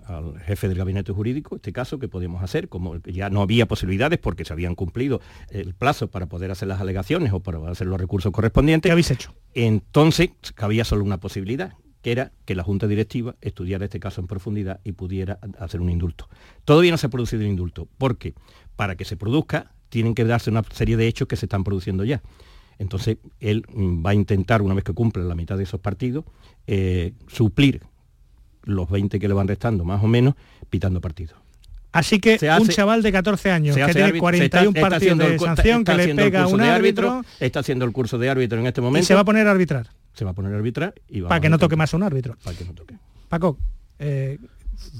al jefe del gabinete jurídico este caso que podíamos hacer, como ya no había posibilidades porque se habían cumplido el plazo para poder hacer las alegaciones o para hacer los recursos correspondientes. ¿Qué habéis hecho? Entonces había solo una posibilidad, que era que la Junta Directiva estudiara este caso en profundidad y pudiera hacer un indulto. Todavía no se ha producido el indulto, porque para que se produzca tienen que darse una serie de hechos que se están produciendo ya. Entonces, él mm, va a intentar, una vez que cumple la mitad de esos partidos, eh, suplir los 20 que le van restando, más o menos, pitando partidos. Así que un chaval de 14 años que tiene 41 partidos de sanción, que le pega a un árbitro, está haciendo el curso de árbitro en este momento. Y se va a poner a arbitrar. Se va a poner a arbitrar y va Para que no toque más un árbitro. Para que no toque. Paco, eh,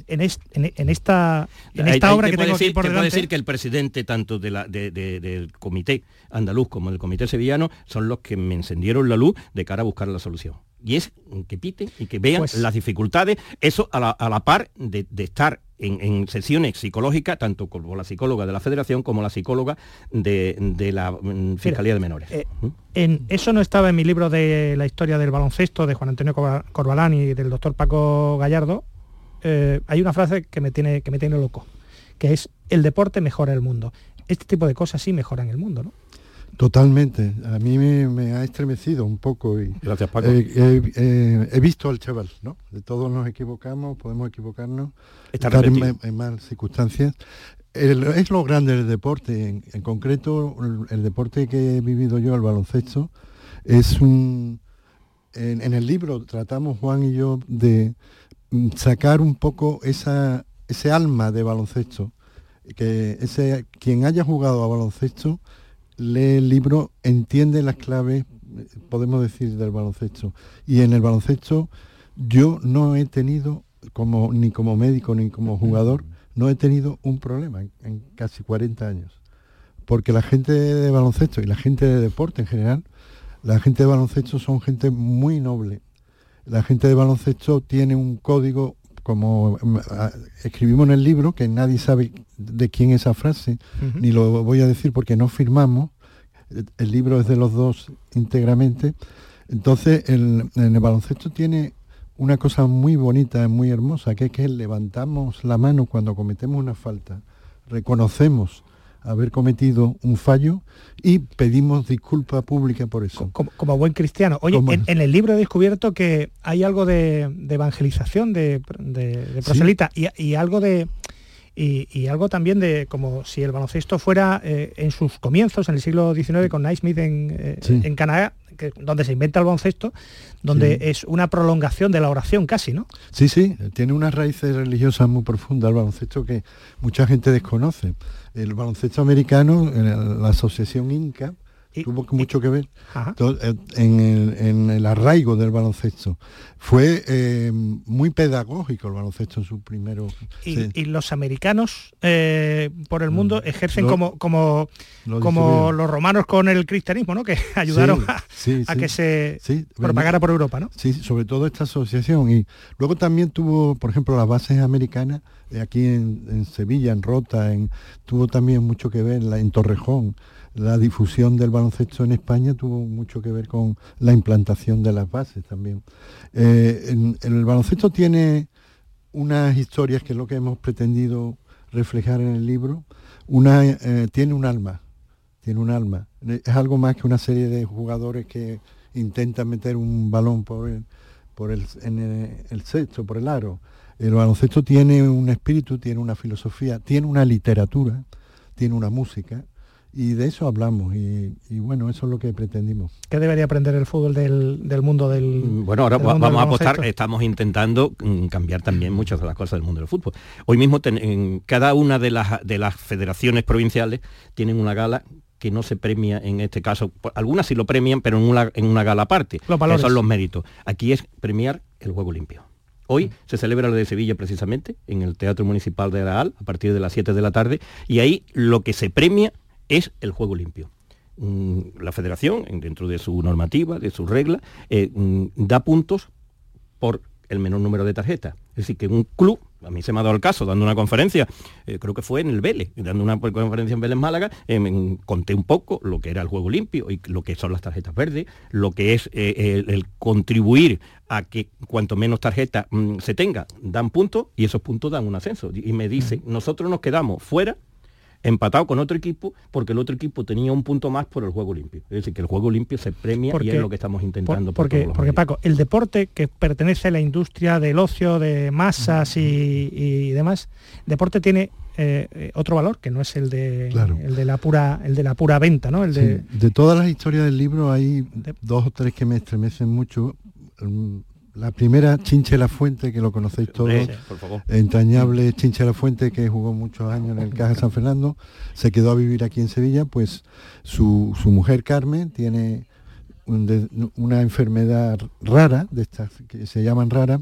en, esta, en esta obra que tengo decir, por delante... decir que el presidente tanto de la, del comité andaluz como del comité sevillano son los que me encendieron la luz de cara a buscar la solución. Y es que piten y que vean pues las dificultades, eso a la, par de, estar en, sesiones psicológicas, tanto como la psicóloga de la Federación como la psicóloga de, la mm, Fiscalía de Menores. Eh, ¿Mm? en, eso no estaba en mi libro de la historia del baloncesto de Juan Antonio Corbalán y del doctor Paco Gallardo, eh, hay una frase que me, tiene, que me tiene loco, que es el deporte mejora el mundo. Este tipo de cosas sí mejoran el mundo, ¿no? Totalmente. A mí me, ha estremecido un poco y Gracias, Paco. he visto al chaval, ¿no? De todos nos equivocamos, podemos equivocarnos, estar en, en, mal circunstancias. es lo grande del deporte, en, concreto el, deporte que he vivido yo, el baloncesto, es un... en el libro tratamos Juan y yo de, sacar un poco esa, ese alma de baloncesto, que ese, quien haya jugado a baloncesto lee el libro, entiende las claves, podemos decir, del baloncesto. Y en el baloncesto yo no he tenido, como, ni como médico ni como jugador, no he tenido un problema en, en casi 40 años. Porque la gente de baloncesto y la gente de deporte en general, la gente de baloncesto son gente muy noble, la gente de baloncesto tiene un código, como mm, escribimos en el libro, que nadie sabe de quién es esa frase, ni lo voy a decir porque no firmamos, el libro es de los dos íntegramente, entonces el, en el baloncesto tiene una cosa muy bonita, muy hermosa, que es que levantamos la mano cuando cometemos una falta, reconocemos haber cometido un fallo y pedimos disculpa pública por eso. Como, buen cristiano. Oye, en, el libro he descubierto que hay algo de, evangelización, de, proselita, y, algo de... Y, algo también de como si el baloncesto fuera eh, en sus comienzos, en el siglo XIX, con Naismith en, eh, en Canadá, donde se inventa el baloncesto, donde es una prolongación de la oración casi, ¿no? Sí, sí, tiene unas raíces religiosas muy profundas el baloncesto que mucha gente desconoce. El baloncesto americano, la asociación Inca, tuvo mucho que ver eh, en el, arraigo del baloncesto. Fue eh, muy pedagógico el baloncesto en su primero. Y, los americanos eh, por el mundo mm. ejercen como, como, como los romanos con el cristianismo, ¿no? Que [LAUGHS] ayudaron a, que se propagara por Europa, ¿no? Sí, sobre todo esta asociación. Y luego también tuvo, por ejemplo, las bases americanas aquí en, Sevilla, en Rota, en, tuvo también mucho que ver en Torrejón la difusión del baloncesto en España tuvo mucho que ver con la implantación de las bases también. Eh, el baloncesto tiene unas historias que es lo que hemos pretendido reflejar en el libro. Una, eh, tiene un alma, tiene un alma. Es algo más que una serie de jugadores que intentan meter un balón por el, por el, en el, sexto, por el aro. El baloncesto tiene un espíritu, tiene una filosofía, tiene una literatura, tiene una música y de eso hablamos y, bueno, eso es lo que pretendimos. ¿Qué debería aprender el fútbol del, mundo del mm, Bueno, ahora vamos a apostar, estamos intentando mm, cambiar también muchas de las cosas del mundo del fútbol. Hoy mismo en cada una de las, de las federaciones provinciales tienen una gala que no se premia en este caso, algunas sí lo premian, pero en una, en una gala aparte, que son los méritos. Aquí es premiar el juego limpio. Hoy mm. se celebra lo de Sevilla precisamente, en el Teatro Municipal de Araal, a partir de las 7 de la tarde, y ahí lo que se premia es el juego limpio. Mm, la federación, dentro de su normativa, de sus reglas, eh, mm, da puntos por el menor número de tarjetas. Es decir, que un club, a mí se me ha dado el caso, dando una conferencia, eh, creo que fue en el Vélez, dando una conferencia en Vélez Málaga, eh, conté un poco lo que era el juego limpio y lo que son las tarjetas verdes, lo que es el, contribuir a que cuanto menos tarjetas mm, se tenga, dan puntos y esos puntos dan un ascenso. Y me dice, nosotros nos quedamos fuera empatado con otro equipo porque el otro equipo tenía un punto más por el juego limpio. Es decir, que el juego limpio se premia y es lo que estamos intentando. porque, porque Paco, el deporte que pertenece a la industria del ocio, de masas y, demás, deporte tiene eh, otro valor que no es el de el de la pura el de la pura venta no el de... de todas las historias del libro hay dos o tres que me estremecen mucho la primera, Chinche La Fuente, que lo conocéis todos, entrañable Chinche La Fuente, que jugó muchos años en el Caja San Fernando, se quedó a vivir aquí en Sevilla, pues su, mujer Carmen tiene una enfermedad rara, de estas que se llaman rara,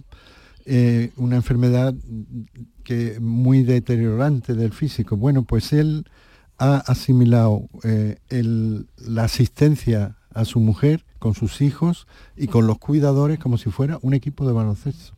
eh, una enfermedad que muy deteriorante del físico. Bueno, pues él ha asimilado eh, la asistencia a su mujer con sus hijos y con los cuidadores como si fuera un equipo de baloncesto.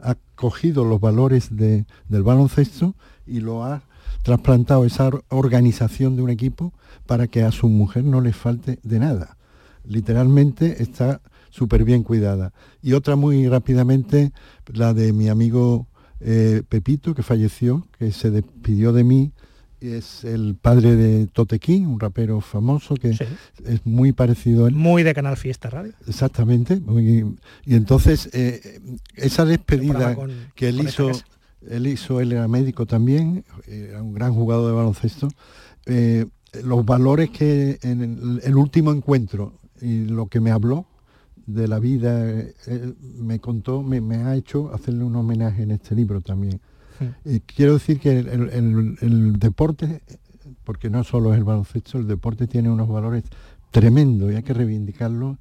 Ha cogido los valores del baloncesto y lo ha trasplantado esa organización de un equipo para que a su mujer no le falte de nada. Literalmente está súper bien cuidada. Y otra muy rápidamente, la de mi amigo eh, Pepito, que falleció, que se despidió de mí es el padre de Totequín, un rapero famoso que es muy parecido a él. Muy de Canal Fiesta Radio. Exactamente. y entonces eh, esa despedida que él hizo, él hizo, él era médico también, era un gran jugador de baloncesto. Eh, los valores que en el, último encuentro y lo que me habló de la vida, eh, me contó, me ha hecho hacerle un homenaje en este libro también quiero decir que el, deporte, porque no solo es el baloncesto, el deporte tiene unos valores tremendos y hay que reivindicarlo.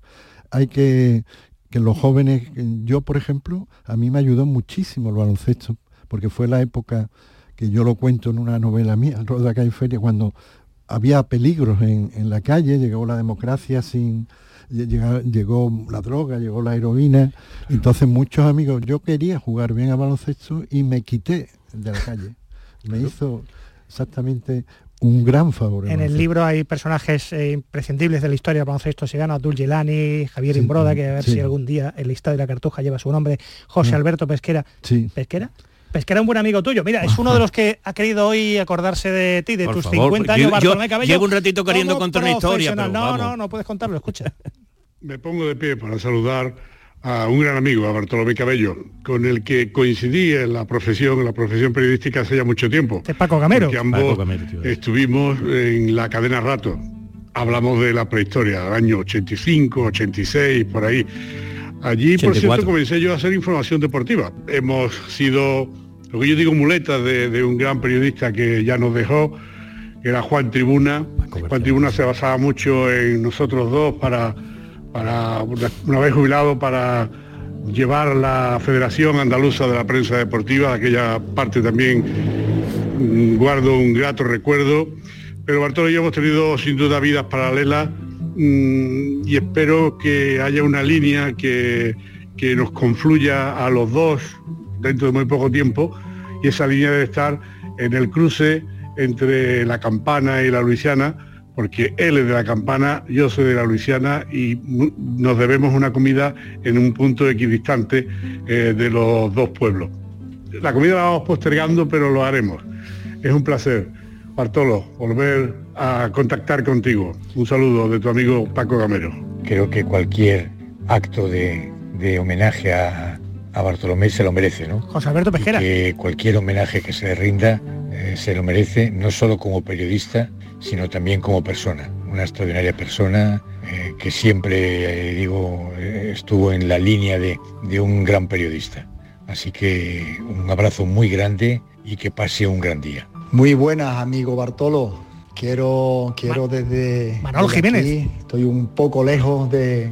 Hay que que los jóvenes, yo por ejemplo, a mí me ayudó muchísimo el baloncesto, porque fue la época que yo lo cuento en una novela mía, Roda Calle Feria, cuando había peligros en, en, la calle, llegó la democracia sin, llegó la droga, llegó la heroína. Entonces muchos amigos, yo quería jugar bien a baloncesto y me quité de la calle. Me hizo exactamente un gran favor. En el libro hay personajes eh, imprescindibles de la historia del baloncesto gana Abdul Gelani, Javier Imbroda, que a ver si algún día el listado de la cartuja lleva su nombre, José. Alberto Pesquera. ¿Pesquera? Pesquera un buen amigo tuyo. Mira, es uno de los que ha querido hoy acordarse de ti, de tus 50 años, Bartolomé Cabello. Llevo un ratito queriendo contar una historia. no, no, no puedes contarlo, escucha. [LAUGHS] Me pongo de pie para saludar a un gran amigo, a Bartolomé Cabello, con el que coincidí en la profesión, en la profesión periodística hace ya mucho tiempo. De Paco Gamero. Que ambos estuvimos en la cadena Rato. Hablamos de la prehistoria, del año 85, 86, por ahí. Allí, por cierto, comencé yo a hacer información deportiva. Hemos sido, lo que yo digo, muletas de, un gran periodista que ya nos dejó, que era Juan Tribuna. Juan Tribuna se basaba mucho en nosotros dos para para una vez jubilado para llevar la Federación Andaluza de la Prensa Deportiva, de aquella parte también mm, guardo un grato recuerdo, pero Bartolo y yo hemos tenido sin duda vidas paralelas mm, y espero que haya una línea que, que nos confluya a los dos dentro de muy poco tiempo y esa línea debe estar en el cruce entre la Campana y la Luisiana, porque él es de la Campana, yo soy de la Luisiana y nos debemos una comida en un punto equidistante eh, de los dos pueblos. La comida la vamos postergando, pero lo haremos. Es un placer, Bartolo, volver a contactar contigo. Un saludo de tu amigo Paco Gamero. Creo que cualquier acto de, homenaje a, Bartolomé se lo merece, ¿no? José Alberto Pejera. Que cualquier homenaje que se le rinda eh, se lo merece, no solo como periodista, sino también como persona, una extraordinaria persona eh, que siempre, eh, digo, eh, estuvo en la línea de, un gran periodista. Así que un abrazo muy grande y que pase un gran día. Muy buenas, amigo Bartolo. Quiero, quiero desde... Manuel Jiménez. estoy un poco lejos de,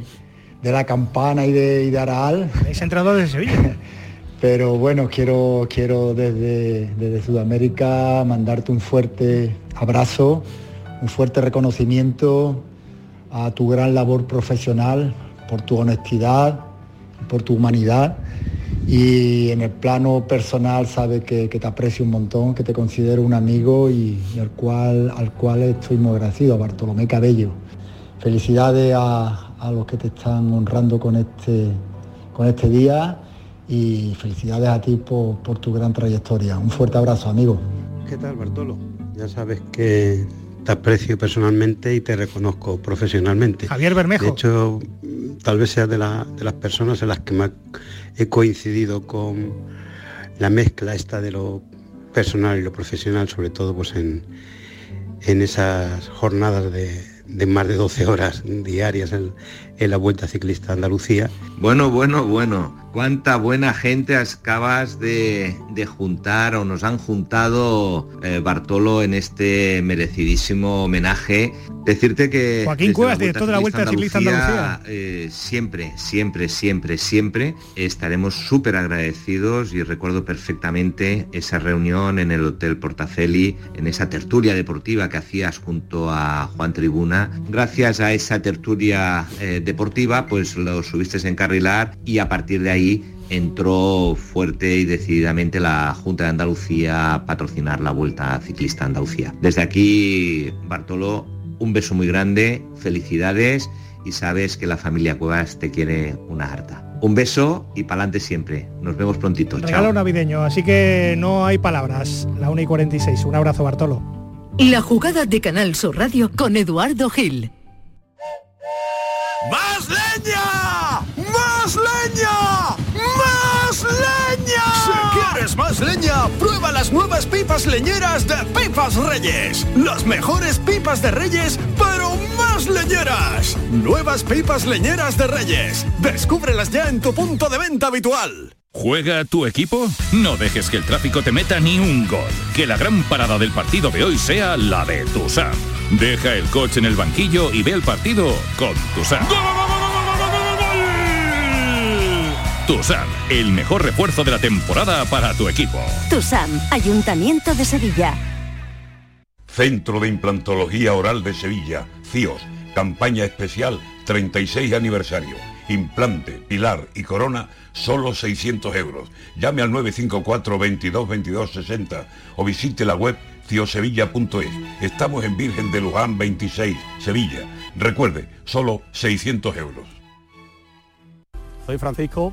la campana y de, y de Araal. Es entrenador de Sevilla. [LAUGHS] Pero bueno, quiero, quiero desde, desde Sudamérica mandarte un fuerte abrazo, un fuerte reconocimiento a tu gran labor profesional, por tu honestidad, por tu humanidad y en el plano personal sabe que, te aprecio un montón, que te considero un amigo y, al, cual, al cual estoy muy agradecido, a Bartolomé Cabello. Felicidades a, los que te están honrando con este, con este día y felicidades a ti por, por tu gran trayectoria. Un fuerte abrazo, amigo. ¿Qué tal, Bartolo? Ya sabes que te aprecio personalmente y te reconozco profesionalmente. Javier Bermejo. De hecho, tal vez sea de, de las personas en las que más he coincidido con la mezcla esta de lo personal y lo profesional, sobre todo pues en, en esas jornadas de, de más de 12 horas diarias en, en la Vuelta Ciclista Andalucía. Bueno, bueno, bueno cuánta buena gente acabas de, juntar o nos han juntado eh, Bartolo en este merecidísimo homenaje. Decirte que... Joaquín Cuevas, director de la Vuelta Ciclista Andalucía. Eh, siempre, siempre, siempre, siempre estaremos súper agradecidos y recuerdo perfectamente esa reunión en el Hotel Portaceli, en esa tertulia deportiva que hacías junto a Juan Tribuna. Gracias a esa tertulia eh, deportiva, pues lo subiste en carrilar y a partir de ahí entró fuerte y decididamente la Junta de Andalucía a patrocinar la Vuelta Ciclista Andalucía. Desde aquí, Bartolo, un beso muy grande, felicidades y sabes que la familia Cuevas te quiere una harta. Un beso y pa'lante siempre. Nos vemos prontito. Regalo navideño, así que no hay palabras. La 1 y 46. Un abrazo, Bartolo. La jugada de Canal Sur Radio con Eduardo Gil. ¡Más leña! ¡Más leña! ¡Más leña! Si quieres más leña, prueba las nuevas pipas leñeras de Pipas Reyes. Las mejores pipas de Reyes, pero más leñeras. Nuevas pipas leñeras de Reyes. Descúbrelas ya en tu punto de venta habitual. ¿Juega tu equipo? No dejes que el tráfico te meta ni un gol. Que la gran parada del partido de hoy sea la de Tusam. Deja el coche en el banquillo y ve el partido con Tusam. Tusam, el mejor refuerzo de la temporada para tu equipo. Tusam, Ayuntamiento de Sevilla. Centro de Implantología Oral de Sevilla, CIOS, campaña especial 36 aniversario. Implante, pilar y corona, solo 600 euros. Llame al 954 22 22 60 o visite la web ciosevilla.es. Estamos en Virgen de Luján 26, Sevilla. Recuerde, solo 600 euros. Soy Francisco,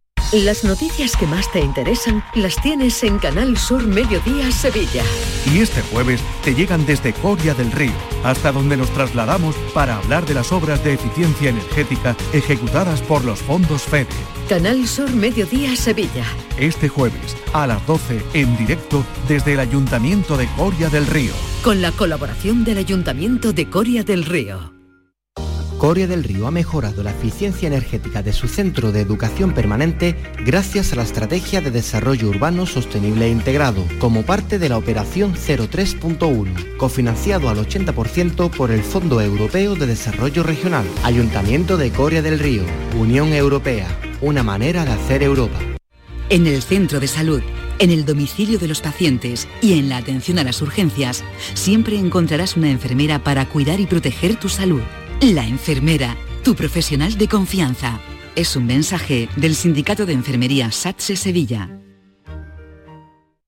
Las noticias que más te interesan las tienes en Canal Sur Mediodía Sevilla. Y este jueves te llegan desde Coria del Río, hasta donde nos trasladamos para hablar de las obras de eficiencia energética ejecutadas por los fondos FEDE. Canal Sur Mediodía Sevilla. Este jueves a las 12 en directo desde el Ayuntamiento de Coria del Río. Con la colaboración del Ayuntamiento de Coria del Río. Coria del Río ha mejorado la eficiencia energética de su centro de educación permanente gracias a la Estrategia de Desarrollo Urbano Sostenible e Integrado, como parte de la Operación 03.1, cofinanciado al 80% por el Fondo Europeo de Desarrollo Regional, Ayuntamiento de Coria del Río, Unión Europea, una manera de hacer Europa. En el centro de salud, en el domicilio de los pacientes y en la atención a las urgencias, siempre encontrarás una enfermera para cuidar y proteger tu salud. La enfermera, tu profesional de confianza. Es un mensaje del Sindicato de Enfermería SATSE Sevilla.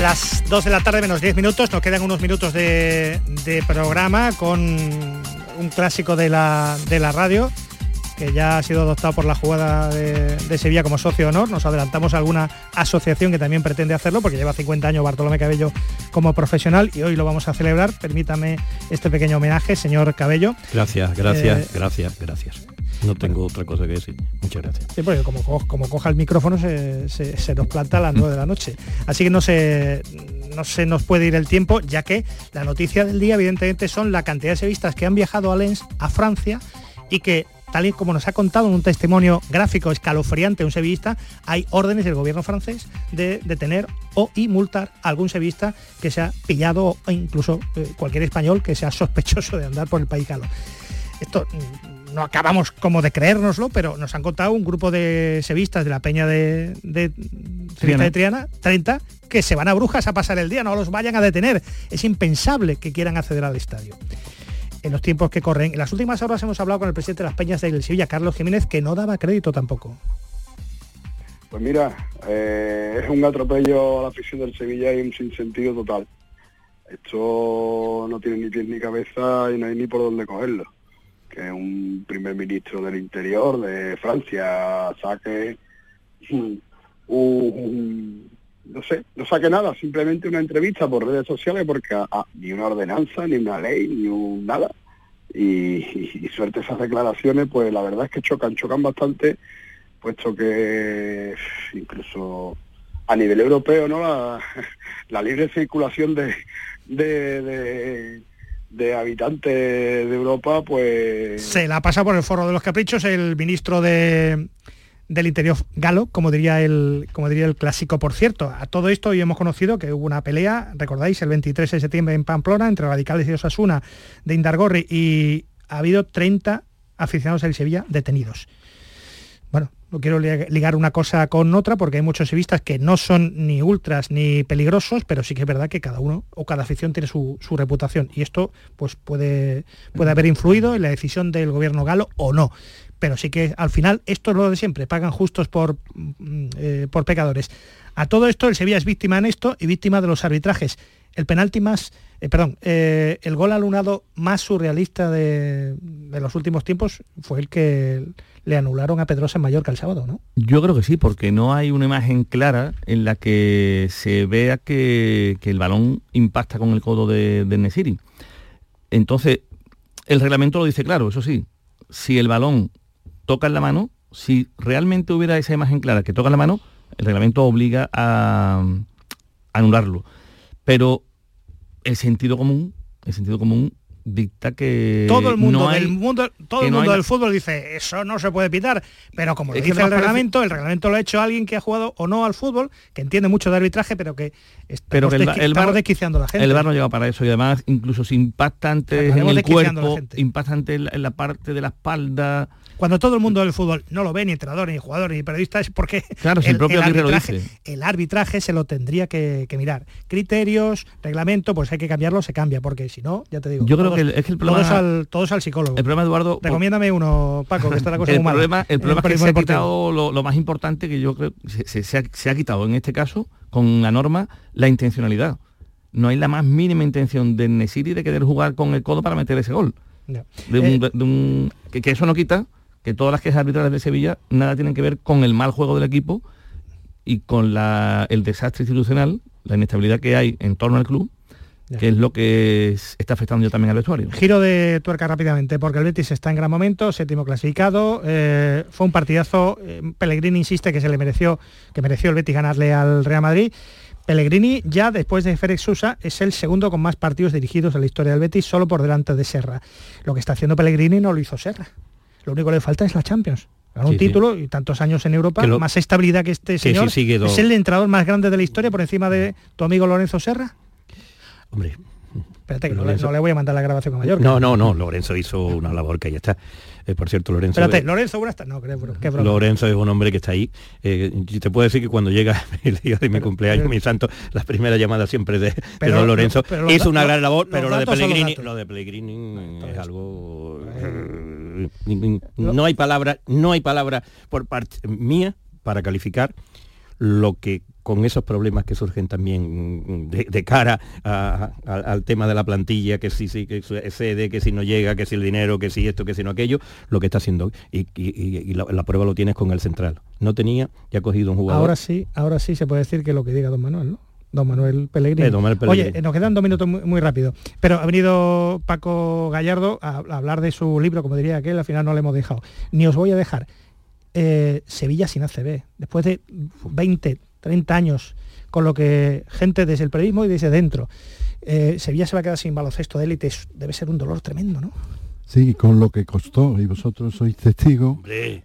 Las 2 de la tarde menos 10 minutos, nos quedan unos minutos de, de programa con un clásico de la, de la radio que ya ha sido adoptado por la jugada de, de, Sevilla como socio honor. Nos adelantamos a alguna asociación que también pretende hacerlo, porque lleva 50 años Bartolomé Cabello como profesional y hoy lo vamos a celebrar. Permítame este pequeño homenaje, señor Cabello. Gracias, gracias, eh, gracias, gracias. No tengo otra cosa que decir. Muchas gracias. Porque como, como coja el micrófono se, se, nos planta a las 9 de la noche. Así que no se, no se nos puede ir el tiempo, ya que la noticia del día evidentemente son la cantidad de sevistas que han viajado a Lens, a Francia, y que tal y como nos ha contado en un testimonio gráfico escalofriante un sevillista, hay órdenes del gobierno francés de detener o y multar algún sevillista que se ha pillado o incluso eh, cualquier español que sea sospechoso de andar por el país galo. Esto no acabamos como de creérnoslo, pero nos han contado un grupo de sevistas de la peña de, de, Triana. de Triana, 30, que se van a Brujas a pasar el día, no los vayan a detener. Es impensable que quieran acceder al estadio en los tiempos que corren. En las últimas horas hemos hablado con el presidente de las Peñas del Sevilla, Carlos Jiménez, que no daba crédito tampoco. Pues mira, eh, es un atropello a la afición del Sevilla y un sinsentido total. Esto no tiene ni pies ni cabeza y no hay ni por dónde cogerlo. Que un primer ministro del interior de Francia saque un, no sé, no saque nada, simplemente una entrevista por redes sociales porque a, a, ni una ordenanza, ni una ley, ni un nada. Y, suerte esas declaraciones, pues la verdad es que chocan, chocan bastante, puesto que incluso a nivel europeo, ¿no? La, [LAUGHS] la libre circulación de, de, de habitantes de Europa, pues... Se la pasa por el forro de los caprichos el ministro de del interior galo, como diría el como diría el clásico, por cierto. A todo esto hoy hemos conocido que hubo una pelea, recordáis, el 23 de septiembre en Pamplona entre radicales y Osasuna de Indargorri y ha habido 30 aficionados del Sevilla detenidos. No quiero ligar una cosa con otra porque hay muchos sevistas que no son ni ultras ni peligrosos, pero sí que es verdad que cada uno o cada afición tiene su, reputación y esto pues puede, puede haber influido en la decisión del gobierno galo o no. Pero sí que al final esto es lo de siempre, pagan justos por, mm, eh, por pecadores. A todo esto el Sevilla es víctima en esto y víctima de los arbitrajes. El penalti más, eh, perdón, eh, el gol alunado más surrealista de, de los últimos tiempos fue el que le anularon a Pedrosa en Mallorca el sábado, ¿no? Yo creo que sí, porque no hay una imagen clara en la que se vea que, el balón impacta con el codo de, de. Entonces, el reglamento lo dice claro, eso sí, si el balón toca en la mano, si realmente hubiera esa imagen clara que toca la mano, el reglamento obliga a anularlo. Pero el sentido común, el sentido común dicta que todo el mundo del mundo todo el mundo del fútbol dice eso no se puede pitar pero como lo dice el reglamento el reglamento lo ha hecho alguien que ha jugado o no al fútbol que entiende mucho de arbitraje pero que está pero el, bar, desquiciando a la gente el bar no llega para eso y además incluso si impacta antes en el cuerpo impacta antes en la parte de la espalda cuando todo el mundo del fútbol no lo ve, ni entrenador, ni jugador, ni periodista, es porque claro, el, propio arbitraje, el arbitraje se lo tendría que, mirar. Criterios, reglamento, pues hay que cambiarlo, se cambia, porque si no, ya te digo. Yo creo que es que el problema... Todos al, psicólogo. El problema, Eduardo... Recomiéndame uno, Paco, que está la cosa el muy problema, El problema es que se ha quitado lo, más importante que yo creo se, se, ha, se ha quitado en este caso, con la norma, la intencionalidad. No hay la más mínima intención de Nesiri de querer jugar con el codo para meter ese gol. Eh, que, eso no quita que todas las quejas arbitrales de Sevilla nada tienen que ver con el mal juego del equipo y con el desastre institucional, la inestabilidad que hay en torno al club, que es lo que está afectando yo también al vestuario. Giro de tuerca rápidamente, porque el Betis está en gran momento, séptimo clasificado, eh, fue un partidazo, eh, Pellegrini insiste que se le mereció, que mereció el Betis ganarle al Real Madrid. Pellegrini ya después de Félix Sousa es el segundo con más partidos dirigidos en la historia del Betis, solo por delante de Serra. Lo que está haciendo Pellegrini no lo hizo Serra. Lo único que le falta es la Champions. un título y tantos años en Europa, más estabilidad que este señor. ¿Es el entrenador más grande de la historia por encima de tu amigo Lorenzo Serra? Hombre, Espérate, que no, le voy a mandar la grabación a Mallorca. No, no, no, Lorenzo hizo una labor que ya está. Eh, por cierto, Lorenzo... Espérate, Lorenzo No, creo, qué broma. Lorenzo es un hombre que está ahí. Eh, te puedo decir que cuando llega [LAUGHS] el día de mi cumpleaños, mi santo, las primeras llamadas siempre de, pero, Lorenzo hizo una gran labor, pero lo de Pellegrini, lo de Pellegrini es algo... Eh, no hay palabra, no hay palabra por parte mía para calificar lo que con esos problemas que surgen también de, cara al tema de la plantilla, que si, si que cede, que si no llega, que si el dinero, que si esto, que si no aquello, lo que está haciendo. Y, la, prueba lo tienes con el central. No tenía, ya ha cogido un jugador. Ahora sí, ahora sí se puede decir que lo que diga don Manuel, ¿no? Don Manuel Pellegrini. Eh, Oye, nos quedan dos minutos muy, rápido. Pero ha venido Paco Gallardo a, hablar de su libro, como diría aquel, al final no le hemos dejado. Ni os voy a dejar. Eh, Sevilla sin ACB. Después de 20, 30 años con lo que gente desde el periodismo y desde dentro. Eh, Sevilla se va a quedar sin baloncesto de élite, debe ser un dolor tremendo, ¿no? Sí, con lo que costó, y vosotros sois testigos,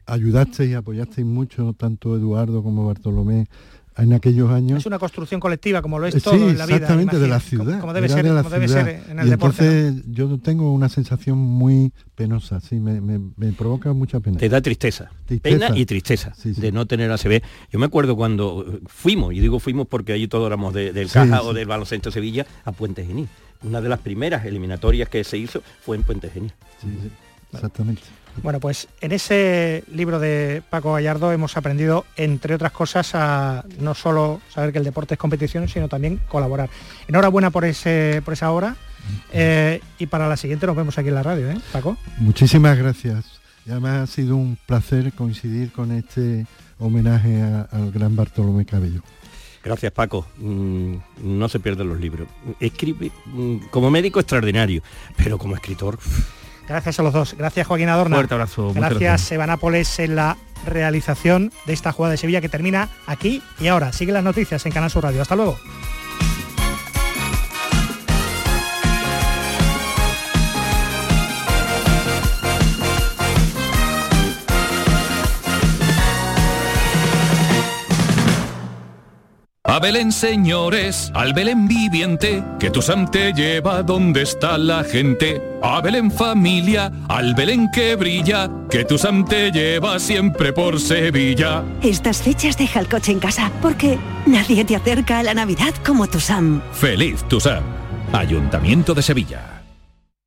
ayudasteis y apoyasteis mucho, tanto Eduardo como Bartolomé, en aquellos años. Es una construcción colectiva, como lo es todo en la vida. Exactamente, de la ciudad. Como, debe, ser, en el deporte. Entonces yo tengo una sensación muy penosa, sí, me, provoca mucha pena. Te da tristeza. Pena y tristeza de no tener ACB. Yo me acuerdo cuando fuimos, y digo fuimos porque allí todos éramos del Caja o del Baloncesto Sevilla, a Puente Genil. Una de las primeras eliminatorias que se hizo fue en Puente Genil. exactamente. Bueno, pues en ese libro de Paco Gallardo hemos aprendido, entre otras cosas, a no solo saber que el deporte es competición, sino también colaborar. Enhorabuena por, ese, por esa hora eh, y para la siguiente nos vemos aquí en la radio, ¿eh, Paco? Muchísimas gracias. Y además ha sido un placer coincidir con este homenaje al gran Bartolomé Cabello. Gracias Paco. Mm, no se pierden los libros. Escribe mm, como médico extraordinario, pero como escritor... Gracias a los dos. Gracias Joaquín Adorna. Fuerte abrazo. Gracias Evan Nápoles en la realización de esta jugada de Sevilla que termina aquí y ahora. Sigue las noticias en Canal Sur Radio. Hasta luego. Belén, señores, al Belén viviente, que tu Sam te lleva donde está la gente. A Belén familia, al Belén que brilla, que tu Sam te lleva siempre por Sevilla. Estas fechas deja el coche en casa, porque nadie te acerca a la Navidad como tu Sam. Feliz tu Sam. Ayuntamiento de Sevilla.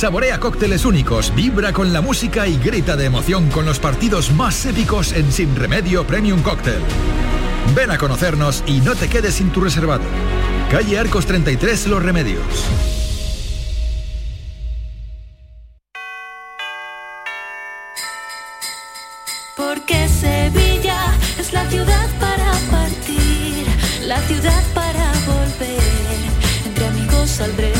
Saborea cócteles únicos, vibra con la música y grita de emoción con los partidos más épicos en Sin Remedio Premium Cóctel. Ven a conocernos y no te quedes sin tu reservado. Calle Arcos 33 Los Remedios. Porque Sevilla es la ciudad para partir, la ciudad para volver. Entre amigos saldremos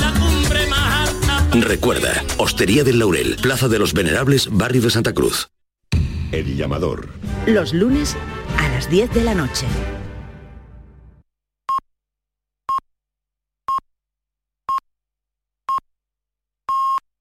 Recuerda, Hostería del Laurel, Plaza de los Venerables, Barrio de Santa Cruz. El llamador. Los lunes a las 10 de la noche.